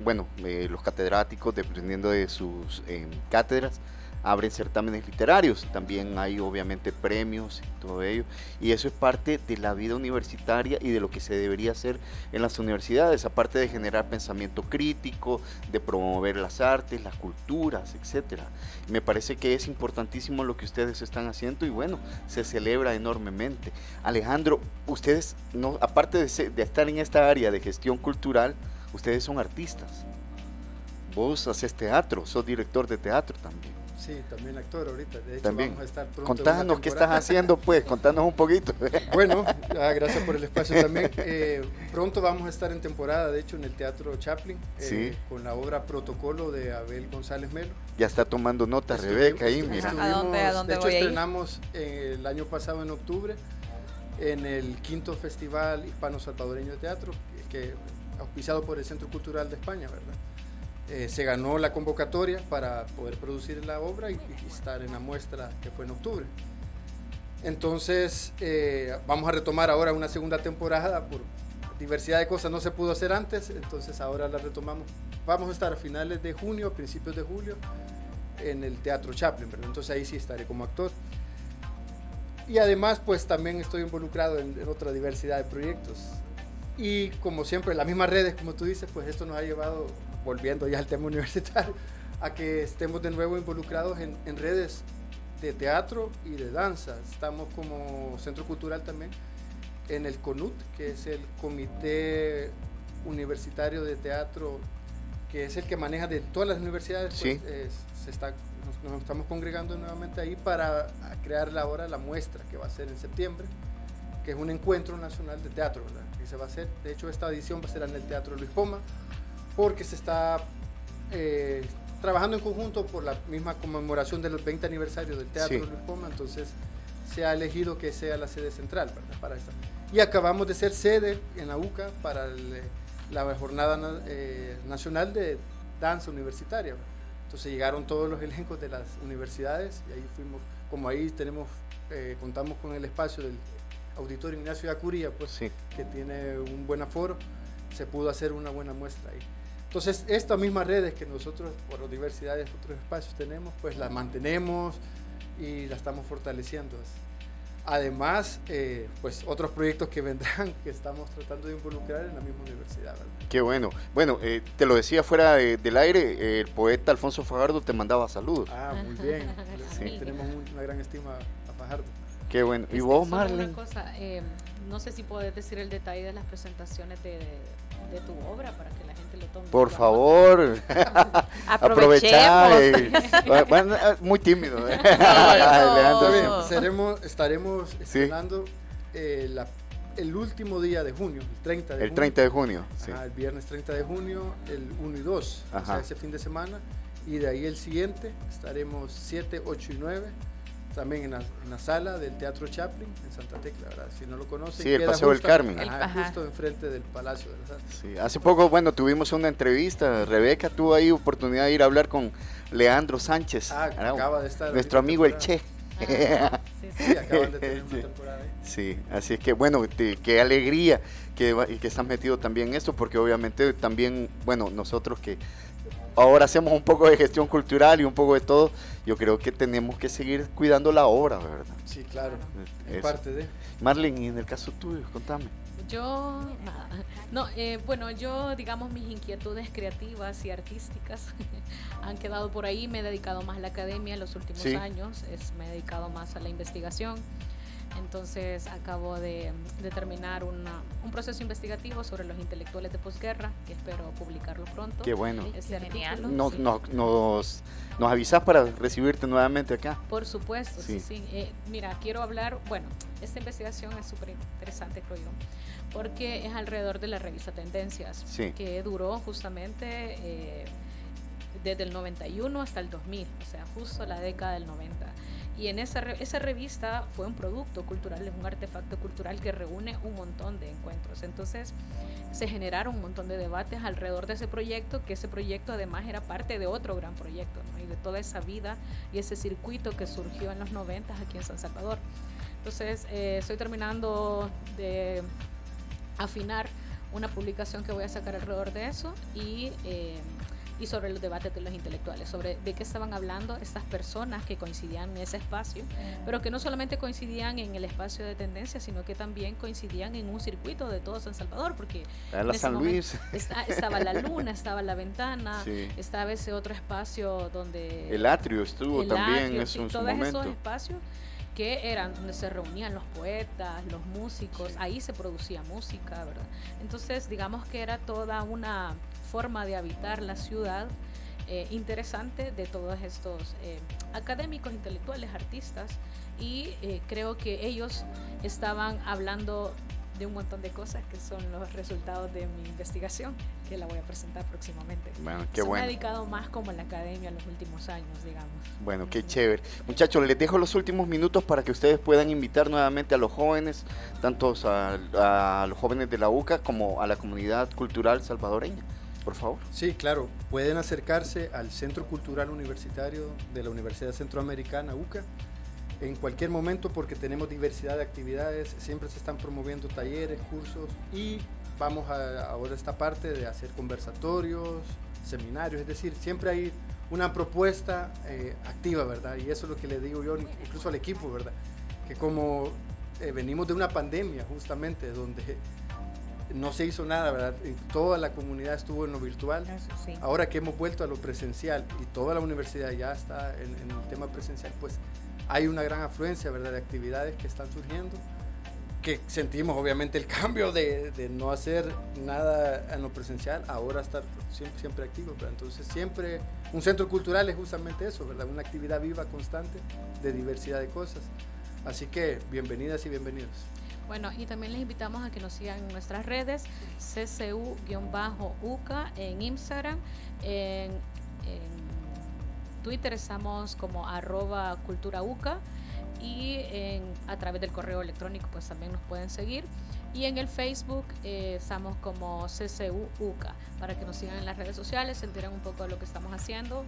bueno, eh, los catedráticos, dependiendo de sus em, cátedras, abren certámenes literarios, también hay obviamente premios y todo ello, y eso es parte de la vida universitaria y de lo que se debería hacer en las universidades, aparte de generar pensamiento crítico, de promover las artes, las culturas, etcétera. Me parece que es importantísimo lo que ustedes están haciendo y bueno, se celebra enormemente. Alejandro, ustedes, aparte de, de estar en esta área de gestión cultural, ustedes son artistas. Vos haces teatro, sos director de teatro también. Sí, también actor ahorita. De hecho, también. vamos a estar pronto. Contanos qué estás haciendo, pues, contanos un poquito. bueno, ah, gracias por el espacio también. Eh, pronto vamos a estar en temporada, de hecho, en el Teatro Chaplin, eh, con la obra Protocolo de Abel González Melo. Ya está tomando nota Rebeca ahí, mira. ¿A dónde, a dónde de hecho, voy estrenamos eh, el año pasado en octubre en el quinto Festival Hispano Salvadoreño de Teatro, que auspiciado por el Centro Cultural de España, ¿verdad? Eh, se ganó la convocatoria para poder producir la obra y, estar en la muestra que fue en octubre. Entonces, eh, vamos a retomar ahora una segunda temporada por diversidad de cosas, no se pudo hacer antes, entonces ahora la retomamos. Vamos a estar a finales de junio, principios de julio, en el Teatro Chaplin, entonces ahí sí estaré como actor. Y además, pues también estoy involucrado en, en otra diversidad de proyectos. Y como siempre, las mismas redes, como tú dices, pues esto nos ha llevado volviendo ya al tema universitario, a que estemos de nuevo involucrados en, en, redes de teatro y de danza. Estamos como centro cultural también en el CONUT, que es el Comité Universitario de Teatro, que es el que maneja de todas las universidades. Sí. Pues, eh, se está, nos, nos, estamos congregando nuevamente ahí para crear la hora, la muestra que va a ser en septiembre, que es un encuentro nacional de teatro, ¿verdad? que se va a hacer. De hecho, esta edición va a ser en el Teatro Luis Poma porque se está eh, trabajando en conjunto por la misma conmemoración del 20 aniversario del Teatro sí. Luis Poma, entonces se ha elegido que sea la sede central ¿verdad? para esta. Y acabamos de ser sede en la UCA para el, la Jornada eh, Nacional de Danza Universitaria. ¿verdad? Entonces llegaron todos los elencos de las universidades y ahí fuimos, como ahí tenemos, eh, contamos con el espacio del Auditorio Ignacio de Acuría, pues, sí. que tiene un buen aforo, se pudo hacer una buena muestra ahí. Entonces, estas mismas redes que nosotros, por las diversidades, otros espacios tenemos, pues las mantenemos y las estamos fortaleciendo. Además, eh, pues otros proyectos que vendrán que estamos tratando de involucrar en la misma universidad. ¿verdad? Qué bueno. Bueno, eh, te lo decía fuera de, del aire, eh, el poeta Alfonso Fajardo te mandaba saludos. Ah, muy bien. sí. Tenemos una gran estima a Fajardo. Qué bueno. ¿Y Este, vos, Marlene? Una cosa, eh, no sé si puedes decir el detalle de las presentaciones de, de tu obra para que la gente lo tome. Por favor, aprovechar. bueno, muy tímido. ¿eh? Alejandro. Seremos, estaremos estrenando sí. eh, la, el último día de junio, el 30 de el junio. 30 de junio, sí. Ajá, el viernes 30 de junio, el 1 y 2, Ajá. o sea, ese fin de semana. Y de ahí el siguiente estaremos 7, 8 y 9 también en la, en la, sala del Teatro Chaplin en Santa Tecla, ¿verdad? Si no lo conocen. Sí, el Paseo del Carmen. Ajá, ajá. Justo enfrente del Palacio de las Artes. Sí, hace poco, bueno, tuvimos una entrevista. Rebeca tuvo ahí oportunidad de ir a hablar con Leandro Sánchez. Ah, acaba de estar. Nuestro amigo el Che. Ah, sí, sí, acaban de tener una temporada ahí. Sí, así es que bueno, te, qué alegría que, que estás metido también en esto, porque obviamente también, bueno, nosotros que ahora hacemos un poco de gestión cultural y un poco de todo, yo creo que tenemos que seguir cuidando la obra, ¿verdad? Sí, claro, es parte de... Marlene, y en el caso tuyo, contame. Yo, nada. No, eh, bueno, yo, digamos, mis inquietudes creativas y artísticas han quedado por ahí. Me he dedicado más a la academia en los últimos Sí. años. Es, me he dedicado más a la investigación. Entonces acabo de, de terminar una, un proceso investigativo sobre los intelectuales de posguerra, que espero publicarlo pronto. Qué bueno. Genial. artículo, Nos, sí. nos, nos, nos avisas para recibirte nuevamente acá. Por supuesto, sí, Sí. sí. Eh, mira, quiero hablar, bueno, esta investigación es súper interesante, creo yo, porque es alrededor de la revista Tendencias, Sí. que duró justamente eh, desde el 91 hasta el 2000, o sea, justo la década del 90. Y en esa, re- esa revista fue un producto cultural, es un artefacto cultural que reúne un montón de encuentros. Entonces se generaron un montón de debates alrededor de ese proyecto, que ese proyecto además era parte de otro gran proyecto, ¿no? y de toda esa vida y ese circuito que surgió en los 90 aquí en San Salvador. Entonces eh, estoy terminando de afinar una publicación que voy a sacar alrededor de eso y, eh, y sobre los debates de los intelectuales, sobre de qué estaban hablando estas personas que coincidían en ese espacio, pero que no solamente coincidían en el espacio de tendencia, sino que también coincidían en un circuito de todo San Salvador, porque la San Luis. estaba la luna, estaba la ventana, estaba ese otro espacio donde... El atrio estuvo también en su todos momento. esos espacios que eran donde se reunían los poetas, los músicos, ahí se producía música, ¿verdad? Entonces, digamos que era toda una forma de habitar la ciudad eh, interesante de todos estos eh, académicos, intelectuales, artistas, y eh, creo que ellos estaban hablando de un montón de cosas que son los resultados de mi investigación, que la voy a presentar próximamente. Bueno, qué bueno. Me he dedicado más como a la academia en los últimos años, digamos. Bueno, qué chévere. Muchachos, les dejo los últimos minutos para que ustedes puedan invitar nuevamente a los jóvenes, tanto a, a los jóvenes de la UCA como a la comunidad cultural salvadoreña. Por favor. Sí, claro. Pueden acercarse al Centro Cultural Universitario de la Universidad Centroamericana, UCA en cualquier momento porque tenemos diversidad de actividades, siempre se están promoviendo talleres, cursos y vamos a ahora esta parte de hacer conversatorios, seminarios, es decir, siempre hay una propuesta eh, activa, ¿verdad? Y eso es lo que le digo yo incluso al equipo, ¿verdad? Que como eh, venimos de una pandemia justamente donde no se hizo nada, ¿verdad? Toda la comunidad estuvo en lo virtual. Ahora que hemos vuelto a lo presencial y toda la universidad ya está en, en el tema presencial, pues hay una gran afluencia ¿verdad? de actividades que están surgiendo, que sentimos obviamente el cambio de, de no hacer nada en lo presencial, ahora estar siempre, siempre activo. Entonces siempre un centro cultural es justamente eso, ¿verdad? una actividad viva, constante, de diversidad de cosas. Así que bienvenidas y bienvenidos. Bueno, y también les invitamos a que nos sigan en nuestras redes, ccu-uca en Instagram, en Twitter estamos como arroba culturauca y a través del correo electrónico pues también nos pueden seguir. Y en el Facebook eh, estamos como CCUUCA para que nos sigan en las redes sociales, se enteren un poco de lo que estamos haciendo.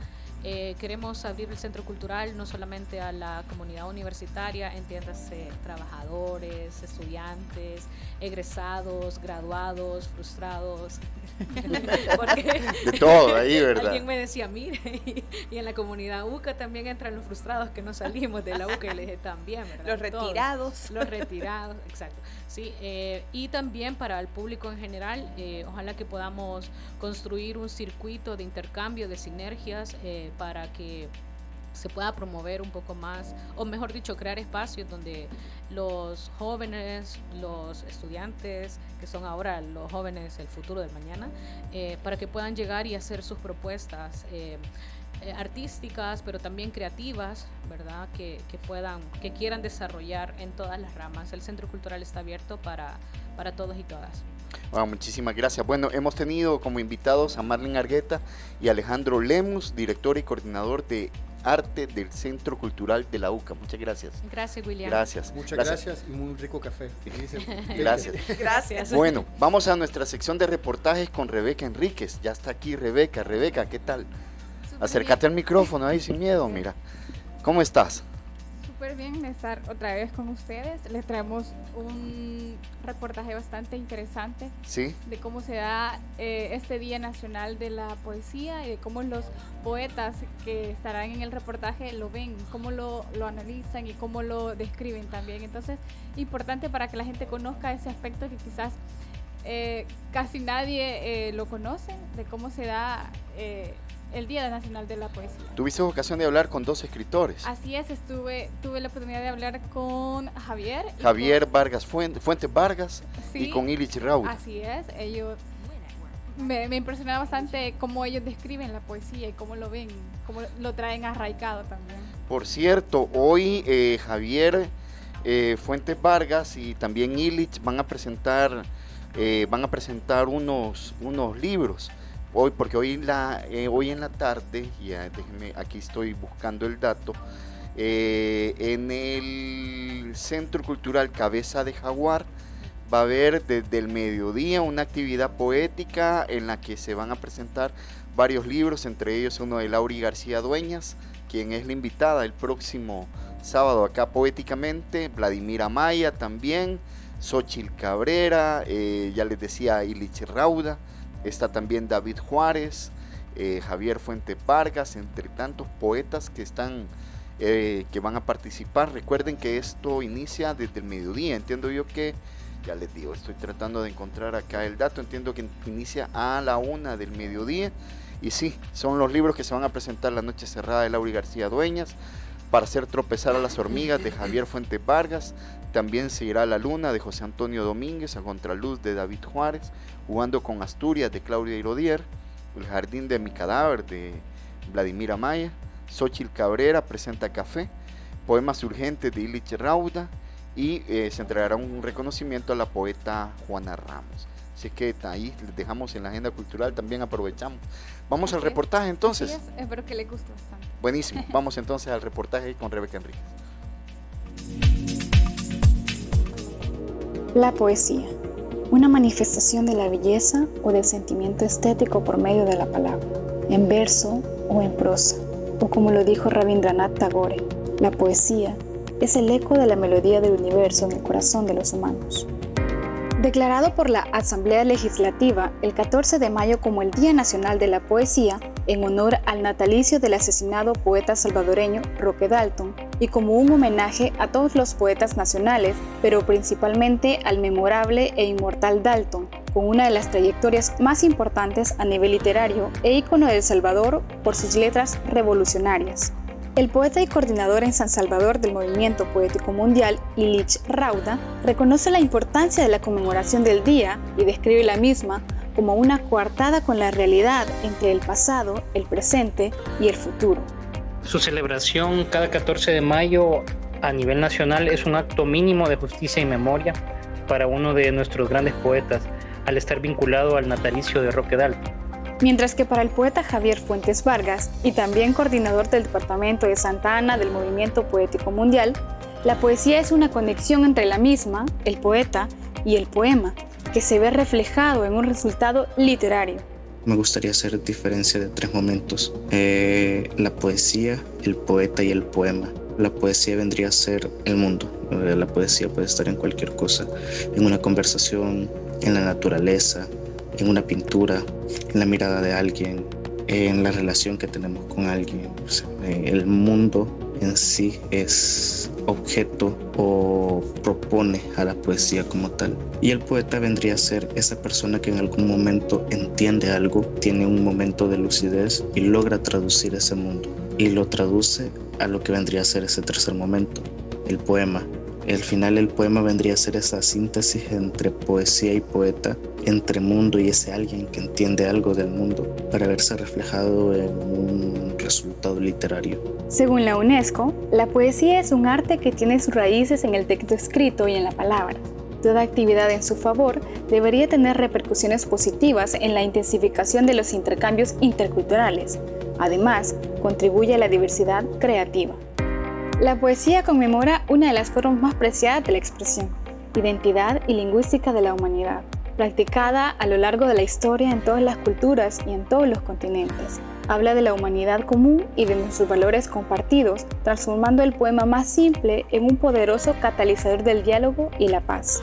Eh, queremos abrir el centro cultural no solamente a la comunidad universitaria, entiéndase trabajadores, estudiantes, egresados, graduados, frustrados. de todo ahí, ¿verdad? Alguien me decía, mire, y, en la comunidad UCA también entran los frustrados que no salimos de la UCA y le dije también, ¿verdad? Los retirados. los retirados, exacto. Sí, eh, y también para el público en general, eh, ojalá que podamos construir un circuito de intercambio, de sinergias, eh, para que se pueda promover un poco más, o mejor dicho, crear espacios donde los jóvenes, los estudiantes, que son ahora los jóvenes, el futuro del mañana, para que puedan llegar y hacer sus propuestas. Eh, artísticas, pero también creativas, ¿verdad? Que, que, puedan, que quieran desarrollar en todas las ramas. El Centro Cultural está abierto para, para todos y todas. Bueno, muchísimas gracias. Bueno, hemos tenido como invitados a Marlene Argueta y Alejandro Lemus, director y coordinador de arte del Centro Cultural de la UCA. Muchas gracias. Gracias, William. Gracias. Muchas gracias, y muy rico café. gracias. Gracias. Bueno, vamos a nuestra sección de reportajes con Rebeca Enríquez. Ya está aquí Rebeca. Rebeca, ¿qué tal? Acércate al micrófono ahí sin miedo, mira. ¿Cómo estás? Súper bien estar otra vez con ustedes. Les traemos un reportaje bastante interesante ¿Sí? de cómo se da eh, este Día Nacional de la Poesía y de cómo los poetas que estarán en el reportaje lo ven, cómo lo, lo analizan y cómo lo describen también. Entonces, importante para que la gente conozca ese aspecto que quizás eh, casi nadie eh, lo conoce, de cómo se da el Día Nacional de la Poesía. Tuviste ocasión de hablar con dos escritores. Así es, estuve, tuve la oportunidad de hablar con Javier. Javier Vargas Fuentes, Fuentes Vargas y con Illich Raúl. Así es, ellos me, me impresiona bastante cómo ellos describen la poesía y cómo lo ven, cómo lo traen arraigado también. Por cierto, hoy eh, Javier eh, Fuentes Vargas y también Illich van a presentar, eh, van a presentar unos, unos libros hoy, porque hoy, la, eh, hoy en la tarde, ya déjenme, aquí estoy buscando el dato, eh, en el Centro Cultural Cabeza de Jaguar va a haber desde el mediodía una actividad poética en la que se van a presentar varios libros, entre ellos uno de Lauri García Dueñas, quien es la invitada el próximo sábado acá poéticamente, Vladimir Amaya también, Xochil Cabrera, eh, ya les decía Ilich Rauda, está también David Juárez, eh, Javier Fuente Vargas, entre tantos poetas que están eh, que van a participar. Recuerden que esto inicia desde el mediodía. Entiendo yo que, ya les digo, estoy tratando de encontrar acá el dato. Entiendo que inicia a la una del mediodía. Y sí, son los libros que se van a presentar la noche cerrada de Laura García Dueñas. Para hacer tropezar a las hormigas de Javier Fuente Vargas. También se irá La Luna de José Antonio Domínguez, A Contraluz de David Juárez, Jugando con Asturias de Claudia Irodier, El Jardín de mi cadáver de Vladimir Amaya, Xochil Cabrera presenta Café, Poemas Urgentes de Illich Rauda y eh, se entregará un reconocimiento a la poeta Juana Ramos. Así que ahí les dejamos en la agenda cultural, también aprovechamos. Vamos al reportaje entonces. espero que les guste bastante. Buenísimo, vamos entonces al reportaje con Rebeca Enríquez. La poesía, una manifestación de la belleza o del sentimiento estético por medio de la palabra, en verso o en prosa, o como lo dijo Rabindranath Tagore, la poesía es el eco de la melodía del universo en el corazón de los humanos. Declarado por la Asamblea Legislativa el 14 de mayo como el Día Nacional de la Poesía, en honor al natalicio del asesinado poeta salvadoreño Roque Dalton, y como un homenaje a todos los poetas nacionales, pero principalmente al memorable e inmortal Dalton, con una de las trayectorias más importantes a nivel literario e ícono de El Salvador por sus letras revolucionarias. El poeta y coordinador en San Salvador del Movimiento Poético Mundial, Lilich Rauda, reconoce la importancia de la conmemoración del día y describe la misma como una coartada con la realidad entre el pasado, el presente y el futuro. Su celebración cada 14 de mayo a nivel nacional es un acto mínimo de justicia y memoria para uno de nuestros grandes poetas, al estar vinculado al natalicio de Roque Dalton mientras que para el poeta Javier Fuentes Vargas y también coordinador del Departamento de Santa Ana del Movimiento Poético Mundial, la poesía es una conexión entre la misma, el poeta, y el poema, que se ve reflejado en un resultado literario. Me gustaría hacer diferencia de tres momentos, eh, la poesía, el poeta y el poema. La poesía vendría a ser el mundo. Eh, la poesía puede estar en cualquier cosa, en una conversación, en la naturaleza, en una pintura, en la mirada de alguien, en la relación que tenemos con alguien. Eh, el mundo en sí es objeto o propone a la poesía como tal. Y el poeta vendría a ser esa persona que en algún momento entiende algo, tiene un momento de lucidez y logra traducir ese mundo. Y lo traduce a lo que vendría a ser ese tercer momento, el poema. El final el poema vendría a ser esa síntesis entre poesía y poeta, entre mundo y ese alguien que entiende algo del mundo, para verse reflejado en un resultado literario. Según la UNESCO, la poesía es un arte que tiene sus raíces en el texto escrito y en la palabra. Toda actividad en su favor debería tener repercusiones positivas en la intensificación de los intercambios interculturales. Además, contribuye a la diversidad creativa. La poesía conmemora una de las formas más preciadas de la expresión, identidad y lingüística de la humanidad, practicada a lo largo de la historia en todas las culturas y en todos los continentes. Habla de la humanidad común y de nuestros valores compartidos, transformando el poema más simple en un poderoso catalizador del diálogo y la paz.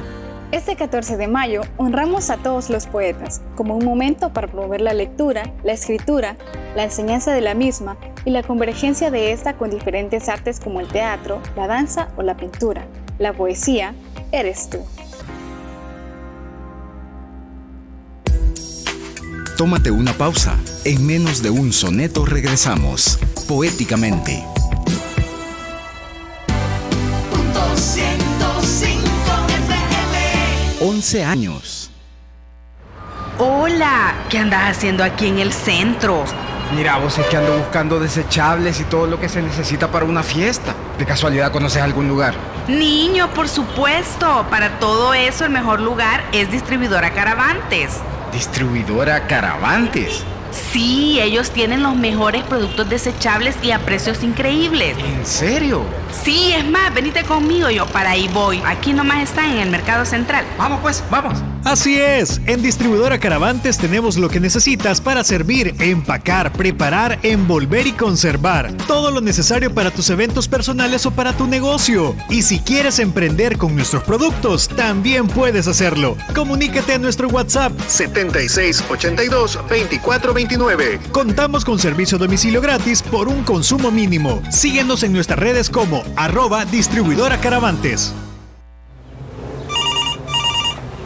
Este 14 de mayo honramos a todos los poetas como un momento para promover la lectura, la escritura, la enseñanza de la misma y la convergencia de esta con diferentes artes como el teatro, la danza o la pintura. La poesía eres tú. Tómate una pausa. En menos de un soneto regresamos, poéticamente. 11 años. Hola, ¿qué andas haciendo aquí en el centro? Mira, vos es que ando buscando desechables y todo lo que se necesita para una fiesta. ¿De casualidad conoces algún lugar? Niño, por supuesto. Para todo eso el mejor lugar es Distribuidora Caravantes. ¿Distribuidora Caravantes? Sí, ellos tienen los mejores productos desechables y a precios increíbles. ¿En serio? Sí, es más, venite conmigo, yo para ahí voy. Aquí nomás están en el Mercado Central. Vamos pues, vamos. Así es, en Distribuidora Caravantes tenemos lo que necesitas para servir, empacar, preparar, envolver y conservar. Todo lo necesario para tus eventos personales o para tu negocio. Y si quieres emprender con nuestros productos, también puedes hacerlo. Comunícate a nuestro WhatsApp 7682 2429. Contamos con servicio a domicilio gratis por un consumo mínimo. Síguenos en nuestras redes como arroba distribuidora caravantes.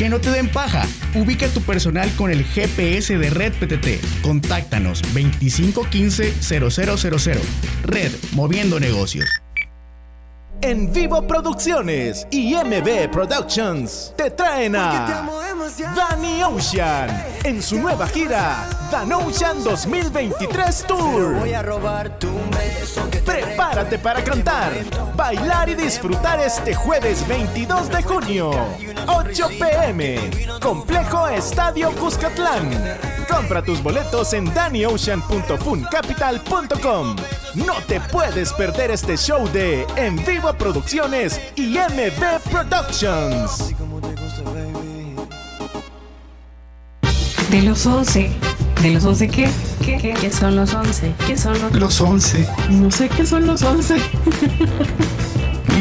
Que no te den paja. Ubica tu personal con el GPS de Red PTT. Contáctanos 2515-0000. Red, moviendo negocios. En Vivo Producciones y MB Productions te traen a Danny Ocean en su nueva gira Dan Ocean 2023 Tour. Prepárate para cantar, bailar y disfrutar este jueves 22 de junio, 8 pm, Complejo Estadio Cuscatlán. Compra tus boletos en dannyocean.funcapital.com. No te puedes perder este show de En Vivo Producciones y MB Productions. De los 11. ¿De los 11 qué? ¿Qué, qué? qué son los 11? ¿Qué son los Los 11. No sé qué son los 11.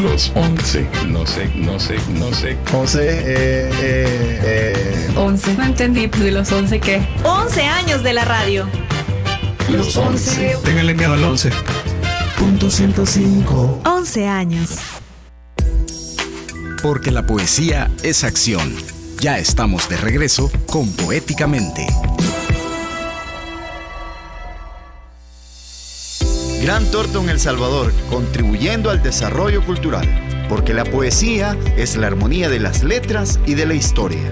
Los 11. No sé, no sé, no sé. 11, eh, eh, eh. 11. No entendí, pues de los 11 qué. 11 años de la radio. Los 11. Ténganle miedo al 11. Punto 105. 11 años. Porque la poesía es acción. Ya estamos de regreso con Poéticamente. Gran Torton El Salvador, contribuyendo al desarrollo cultural, porque la poesía es la armonía de las letras y de la historia.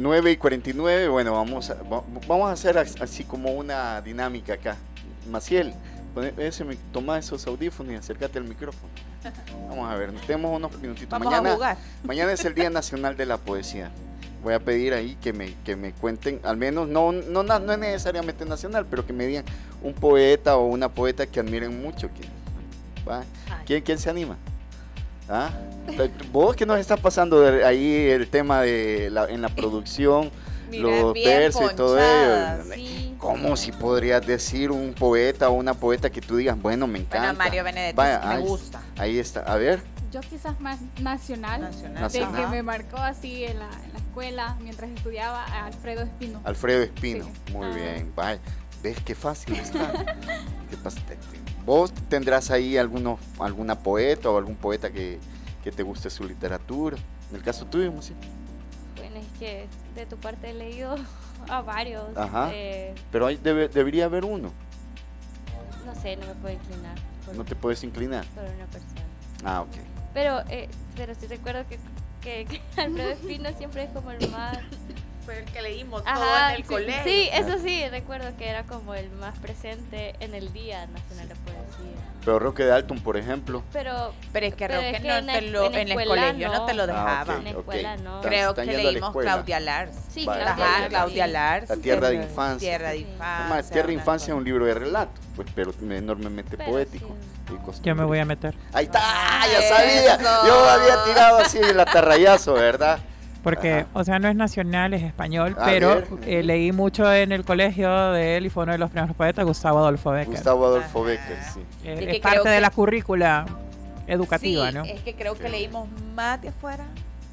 9 y 49, bueno, vamos a, va- vamos a hacer as- así como una dinámica acá. Maciel, ese toma esos audífonos y acércate al micrófono. Vamos a ver, tenemos unos minutitos. Vamos a mañana, jugar. mañana es el Día Nacional de la Poesía. Voy a pedir ahí que me, que me cuenten, al menos, no, no, na- no es necesariamente nacional, pero que me digan un poeta o una poeta que admiren mucho. Que, ¿va? ¿Quién, ¿Quién se anima? ¿Ah? Vos que nos está pasando de ahí el tema de la, en la producción, Mira, los versos y todo ello. sí. ¿Cómo si podrías decir un poeta o una poeta que tú digas, bueno, me encanta? Bueno, Mario Benedetti Vaya, me ahí- gusta. Ahí está. A ver, Yo quizás más nacional, Nacional. de que me marcó así en la, en la escuela mientras estudiaba a Alfredo Espino. Alfredo Espino. Muy Ah. bien. Vaya. ¿Ves qué fácil está? ¿Qué ¿Vos tendrás ahí alguno, alguna poeta o algún poeta que, que te guste su literatura? En el caso tuyo, sí. Bueno, es que de tu parte he leído a varios. Ajá. eh, Pero ahí debe- debería haber uno. no sé, no me puedo inclinar por, No te puedes inclinar. por una persona. Ah, ok. Pero, eh, pero sí recuerdo que, que, que Alfredo Espino siempre es como el más fue el que leímos Ajá, todo en el sí, colegio. Sí, eso sí, recuerdo que era como el más presente en el Día Nacional de Poesía. Pero Roque de Alton, por ejemplo. Pero, Pero es que pero Roque es que no en te el- lo, en en, el colegio no, no. te lo Ah, dejaban. ok, En la ok. escuela no. Creo que leímos. Claudia Lars. Sí, Vale. Claudia Ajá, Lars, Claudia sí. Lars. La tierra de infancia. Tierra de infancia. Además, Tierra de Infancia es un libro de relato, pues, pero enormemente Pero poético. sí. y costumbrista. Yo me voy a meter. Ahí está, ya sabía. Eso. Yo había tirado así el atarrayazo, ¿verdad? Porque, o sea, no es nacional, es español, A pero eh, leí mucho en el colegio de él y fue uno de los primeros poetas, Gustavo Adolfo Becker. Gustavo Adolfo Becker, sí. Eh, Y es parte de la currícula educativa, sí, ¿no? es que creo que leímos más de afuera.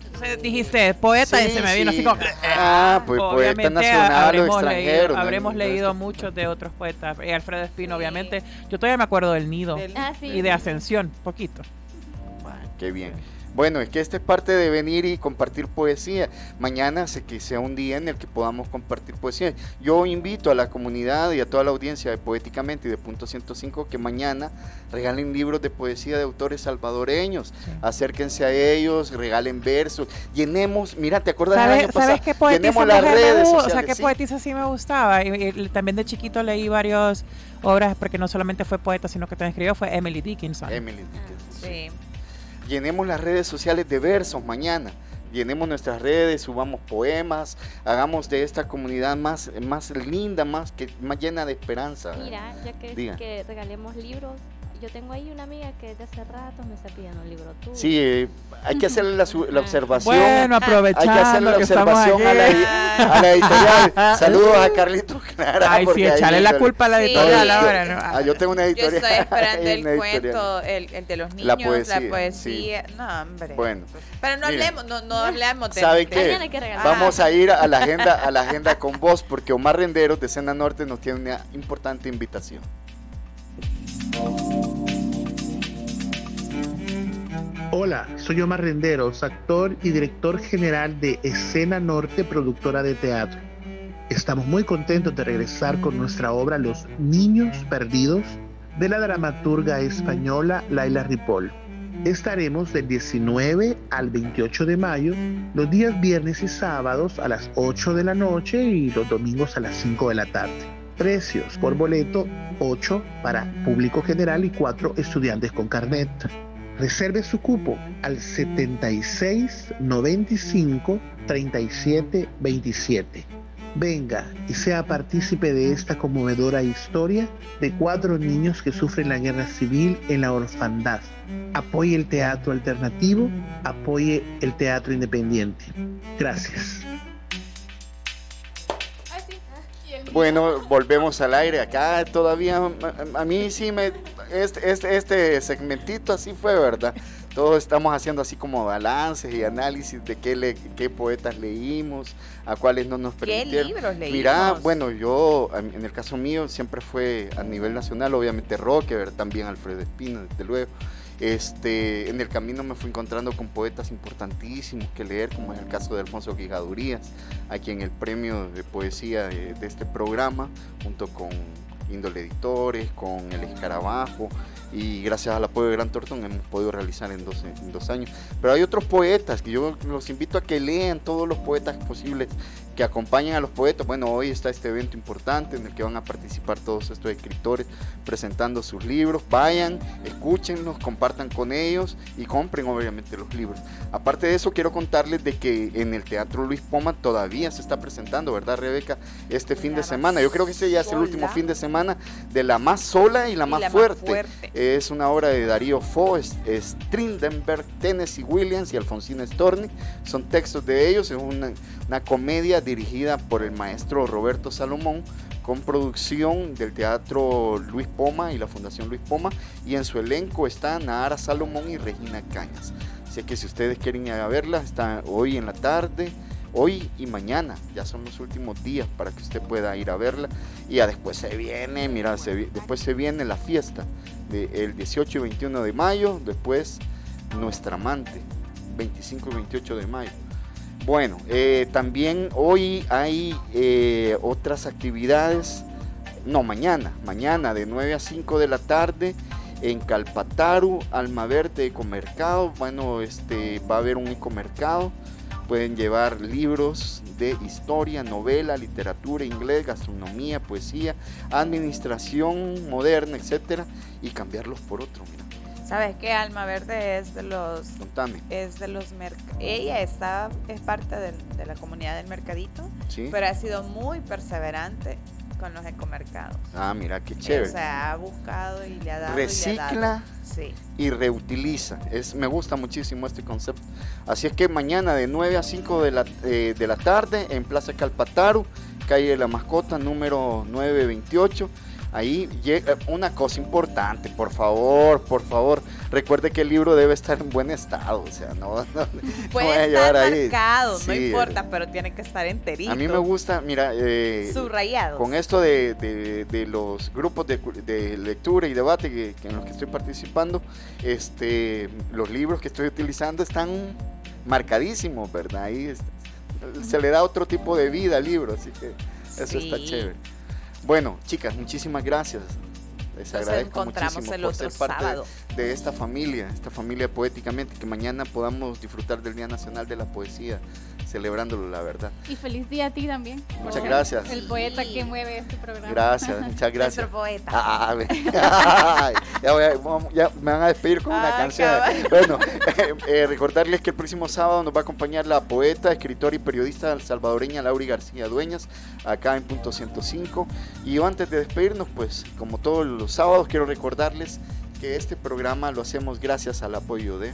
Entonces dijiste poeta y se me vino sí. así como... Ah, pues poeta Obviamente nacional o habremos extranjero. leído, habremos leído muchos de otros poetas. Eh, Alfredo Espino, obviamente. Yo todavía me acuerdo del Nido Ah, y de Ascensión, poquito. Qué bien. Bueno, es que esta es parte de venir y compartir poesía. Mañana sé que sea un día en el que podamos compartir poesía. Yo invito a la comunidad y a toda la audiencia de Poéticamente y de Punto 105 que mañana regalen libros de poesía de autores salvadoreños. Acérquense a ellos, regalen versos. Llenemos, mira, ¿te acuerdas del ¿Sabes, año pasado? ¿sabes qué poetisa Llenemos las redes? O sea, qué sí. poetisa sí me gustaba. Y, y también de chiquito leí varias obras, porque no solamente fue poeta, sino que también escribió, fue Emily Dickinson. Emily Dickinson. Sí. Llenemos las redes sociales de versos mañana. Llenemos nuestras redes, subamos poemas, hagamos de esta comunidad más, más linda, más, que, más llena de esperanza. Mira, ya que, Diga. que regalemos libros, yo tengo ahí una amiga que desde hace rato me está pidiendo un libro tuyo. Sí, hay que hacerle la, su- la observación. Bueno, hay que hacerle aprovechando la que observación a la, a la editorial. Saludos a Carlitos Clara. Ay, sí, echarle la culpa a la Sí. editorial Sí. ahora, ¿no? Ah, yo tengo una Yo editorial. estoy esperando el cuento, el, el de los niños, La la poesía, poesía. No, hombre. Bueno, Pero no Miren. hablemos, no, no hablemos de. ¿sabe de- qué? Que. Vamos a ir a la agenda, a la agenda con vos, porque Omar Renderos de Sena Norte nos tiene una importante invitación. Hola, soy Omar Renderos, actor y director general de Escena Norte, productora de teatro. Estamos muy contentos de regresar con nuestra obra Los Niños Perdidos de la dramaturga española Laila Ripoll. Estaremos del 19 al 28 de mayo, los días viernes y sábados a las 8 de la noche y los domingos a las 5 de la tarde. Precios por boleto 8 para público general y 4 estudiantes con carnet. Reserve su cupo al 76 95 37 27. Venga y sea partícipe de esta conmovedora historia de cuatro niños que sufren la guerra civil en la orfandad. Apoye el teatro alternativo, apoye el teatro independiente. Gracias. Bueno, volvemos al aire. Acá todavía, a, a mí sí me. Este, este, este segmentito así fue, ¿verdad? Todos estamos haciendo así como balances y análisis de qué, le, qué poetas leímos, a cuáles no nos ¿Qué permitieron. libros leímos? Mira, bueno, yo, en el caso mío, siempre fue a nivel nacional, obviamente Roque, también Alfredo Espino, desde luego. Este, en el camino me fui encontrando con poetas importantísimos que leer, como es el caso de Alfonso Guijadurías, a quien el premio de poesía de, de este programa, junto con Índole Editores, con El Escarabajo, y gracias al apoyo de Gran Tortón hemos podido realizar en dos, en dos años. Pero hay otros poetas que yo los invito a que lean todos los poetas posibles que acompañen a los poetas. Bueno, hoy está este evento importante en el que van a participar todos estos escritores presentando sus libros. Vayan, escúchenlos, compartan con ellos y compren obviamente los libros. Aparte de eso, quiero contarles de que en el Teatro Luis Poma todavía se está presentando, ¿verdad, Rebeca? Este fin de semana. Yo creo que ese ya es el último fin de semana de la más sola y la, Y más, la más fuerte. fuerte. Es una obra de Darío Fo, Strindenberg, Tennessee Williams y Alfonsina Storni. Son textos de ellos, es una, una comedia dirigida por el maestro Roberto Salomón con producción del Teatro Luis Poma y la Fundación Luis Poma y en su elenco están Nahara Salomón y Regina Cañas. Así que si ustedes quieren ir a verla, está hoy en la tarde, hoy y mañana, ya son los últimos días para que usted pueda ir a verla y ya después se viene, mira, después se viene la fiesta del 18 y 21 de mayo, después nuestra amante, 25 y 28 de mayo. Bueno, eh, también hoy hay eh, otras actividades, no, mañana, mañana de 9 a 5 de la tarde en Calpataru, Alma Verde Ecomercado, bueno, este, va a haber un ecomercado Pueden llevar libros de historia, novela, literatura, inglés, gastronomía, poesía, administración moderna, etcétera, y cambiarlos por otro. Mira. ¿Sabes qué? Alma Verde es de los. Contame. Es de los. merc- Ella está, es parte del- de la comunidad del mercadito, Sí. pero ha sido muy perseverante con los ecomercados. Ah, mira, qué chévere. O sea, ha buscado y le ha dado. y le ha Recicla dado. Sí. y reutiliza. Es, me gusta muchísimo este concepto. Así es que mañana de 9 a 5 de la, eh, de la tarde en Plaza Calpataru, calle de la Mascota, número 928. Ahí llega una cosa importante, por favor, por favor, recuerde que el libro debe estar en buen estado, o sea, no, no, no Puede a estar llevar ahí. marcado, no Sí, importa, pero tiene que estar enterito. A mí me gusta, mira, eh, Subrayados. con esto de, de- de los grupos de, de lectura y debate que, que en los que estoy participando, este, los libros que estoy utilizando están marcadísimos, ¿verdad? Ahí se le da otro tipo de vida al libro, así que eso está Sí. chévere. Bueno, chicas, muchísimas gracias. Les agradezco muchísimo el por otro ser parte sábado. de, de esta familia, esta familia poéticamente, que mañana podamos disfrutar del Día Nacional de la Poesía, celebrándolo, la verdad. Y feliz día a ti también. Muchas gracias. El poeta que mueve este programa. Gracias, muchas gracias. Nuestro poeta. Ah, ve. Ay, ya, voy a- ya me van a despedir con una Ah, canción. cabal. Bueno, eh, eh, recordarles que el próximo sábado nos va a acompañar la poeta, escritora y periodista salvadoreña Lauri García Dueñas, acá en Punto 105. Y yo antes de despedirnos, pues como todos los sábados, quiero recordarles que este programa lo hacemos gracias al apoyo de...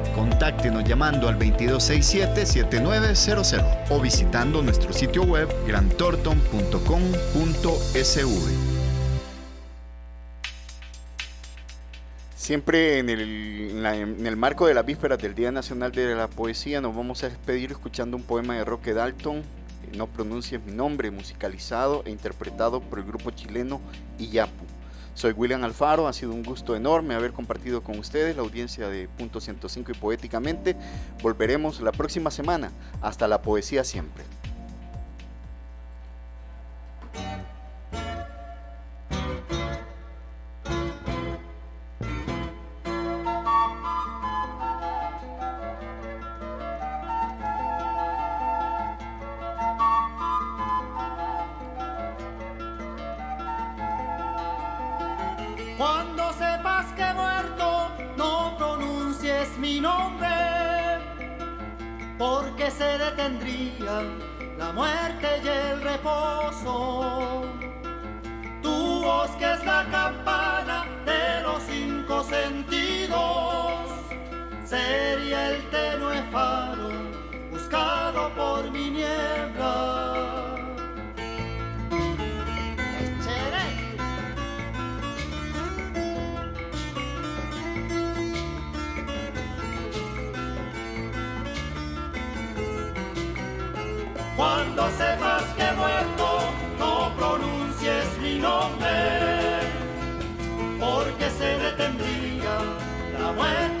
Contáctenos llamando al 2267-7900 o visitando nuestro sitio web grantorton.com.sv. Siempre en el, marco de las vísperas del Día Nacional de la Poesía nos vamos a despedir escuchando un poema de Roque Dalton, eh, No pronuncies mi nombre, musicalizado e interpretado por el grupo chileno Iyapu. Soy William Alfaro, ha sido un gusto enorme haber compartido con ustedes la audiencia de Punto 105 y Poéticamente. Volveremos la próxima semana. Hasta la poesía siempre. Detendría Cuando sepas que he muerto, no pronuncies mi nombre, porque se detendría la muerte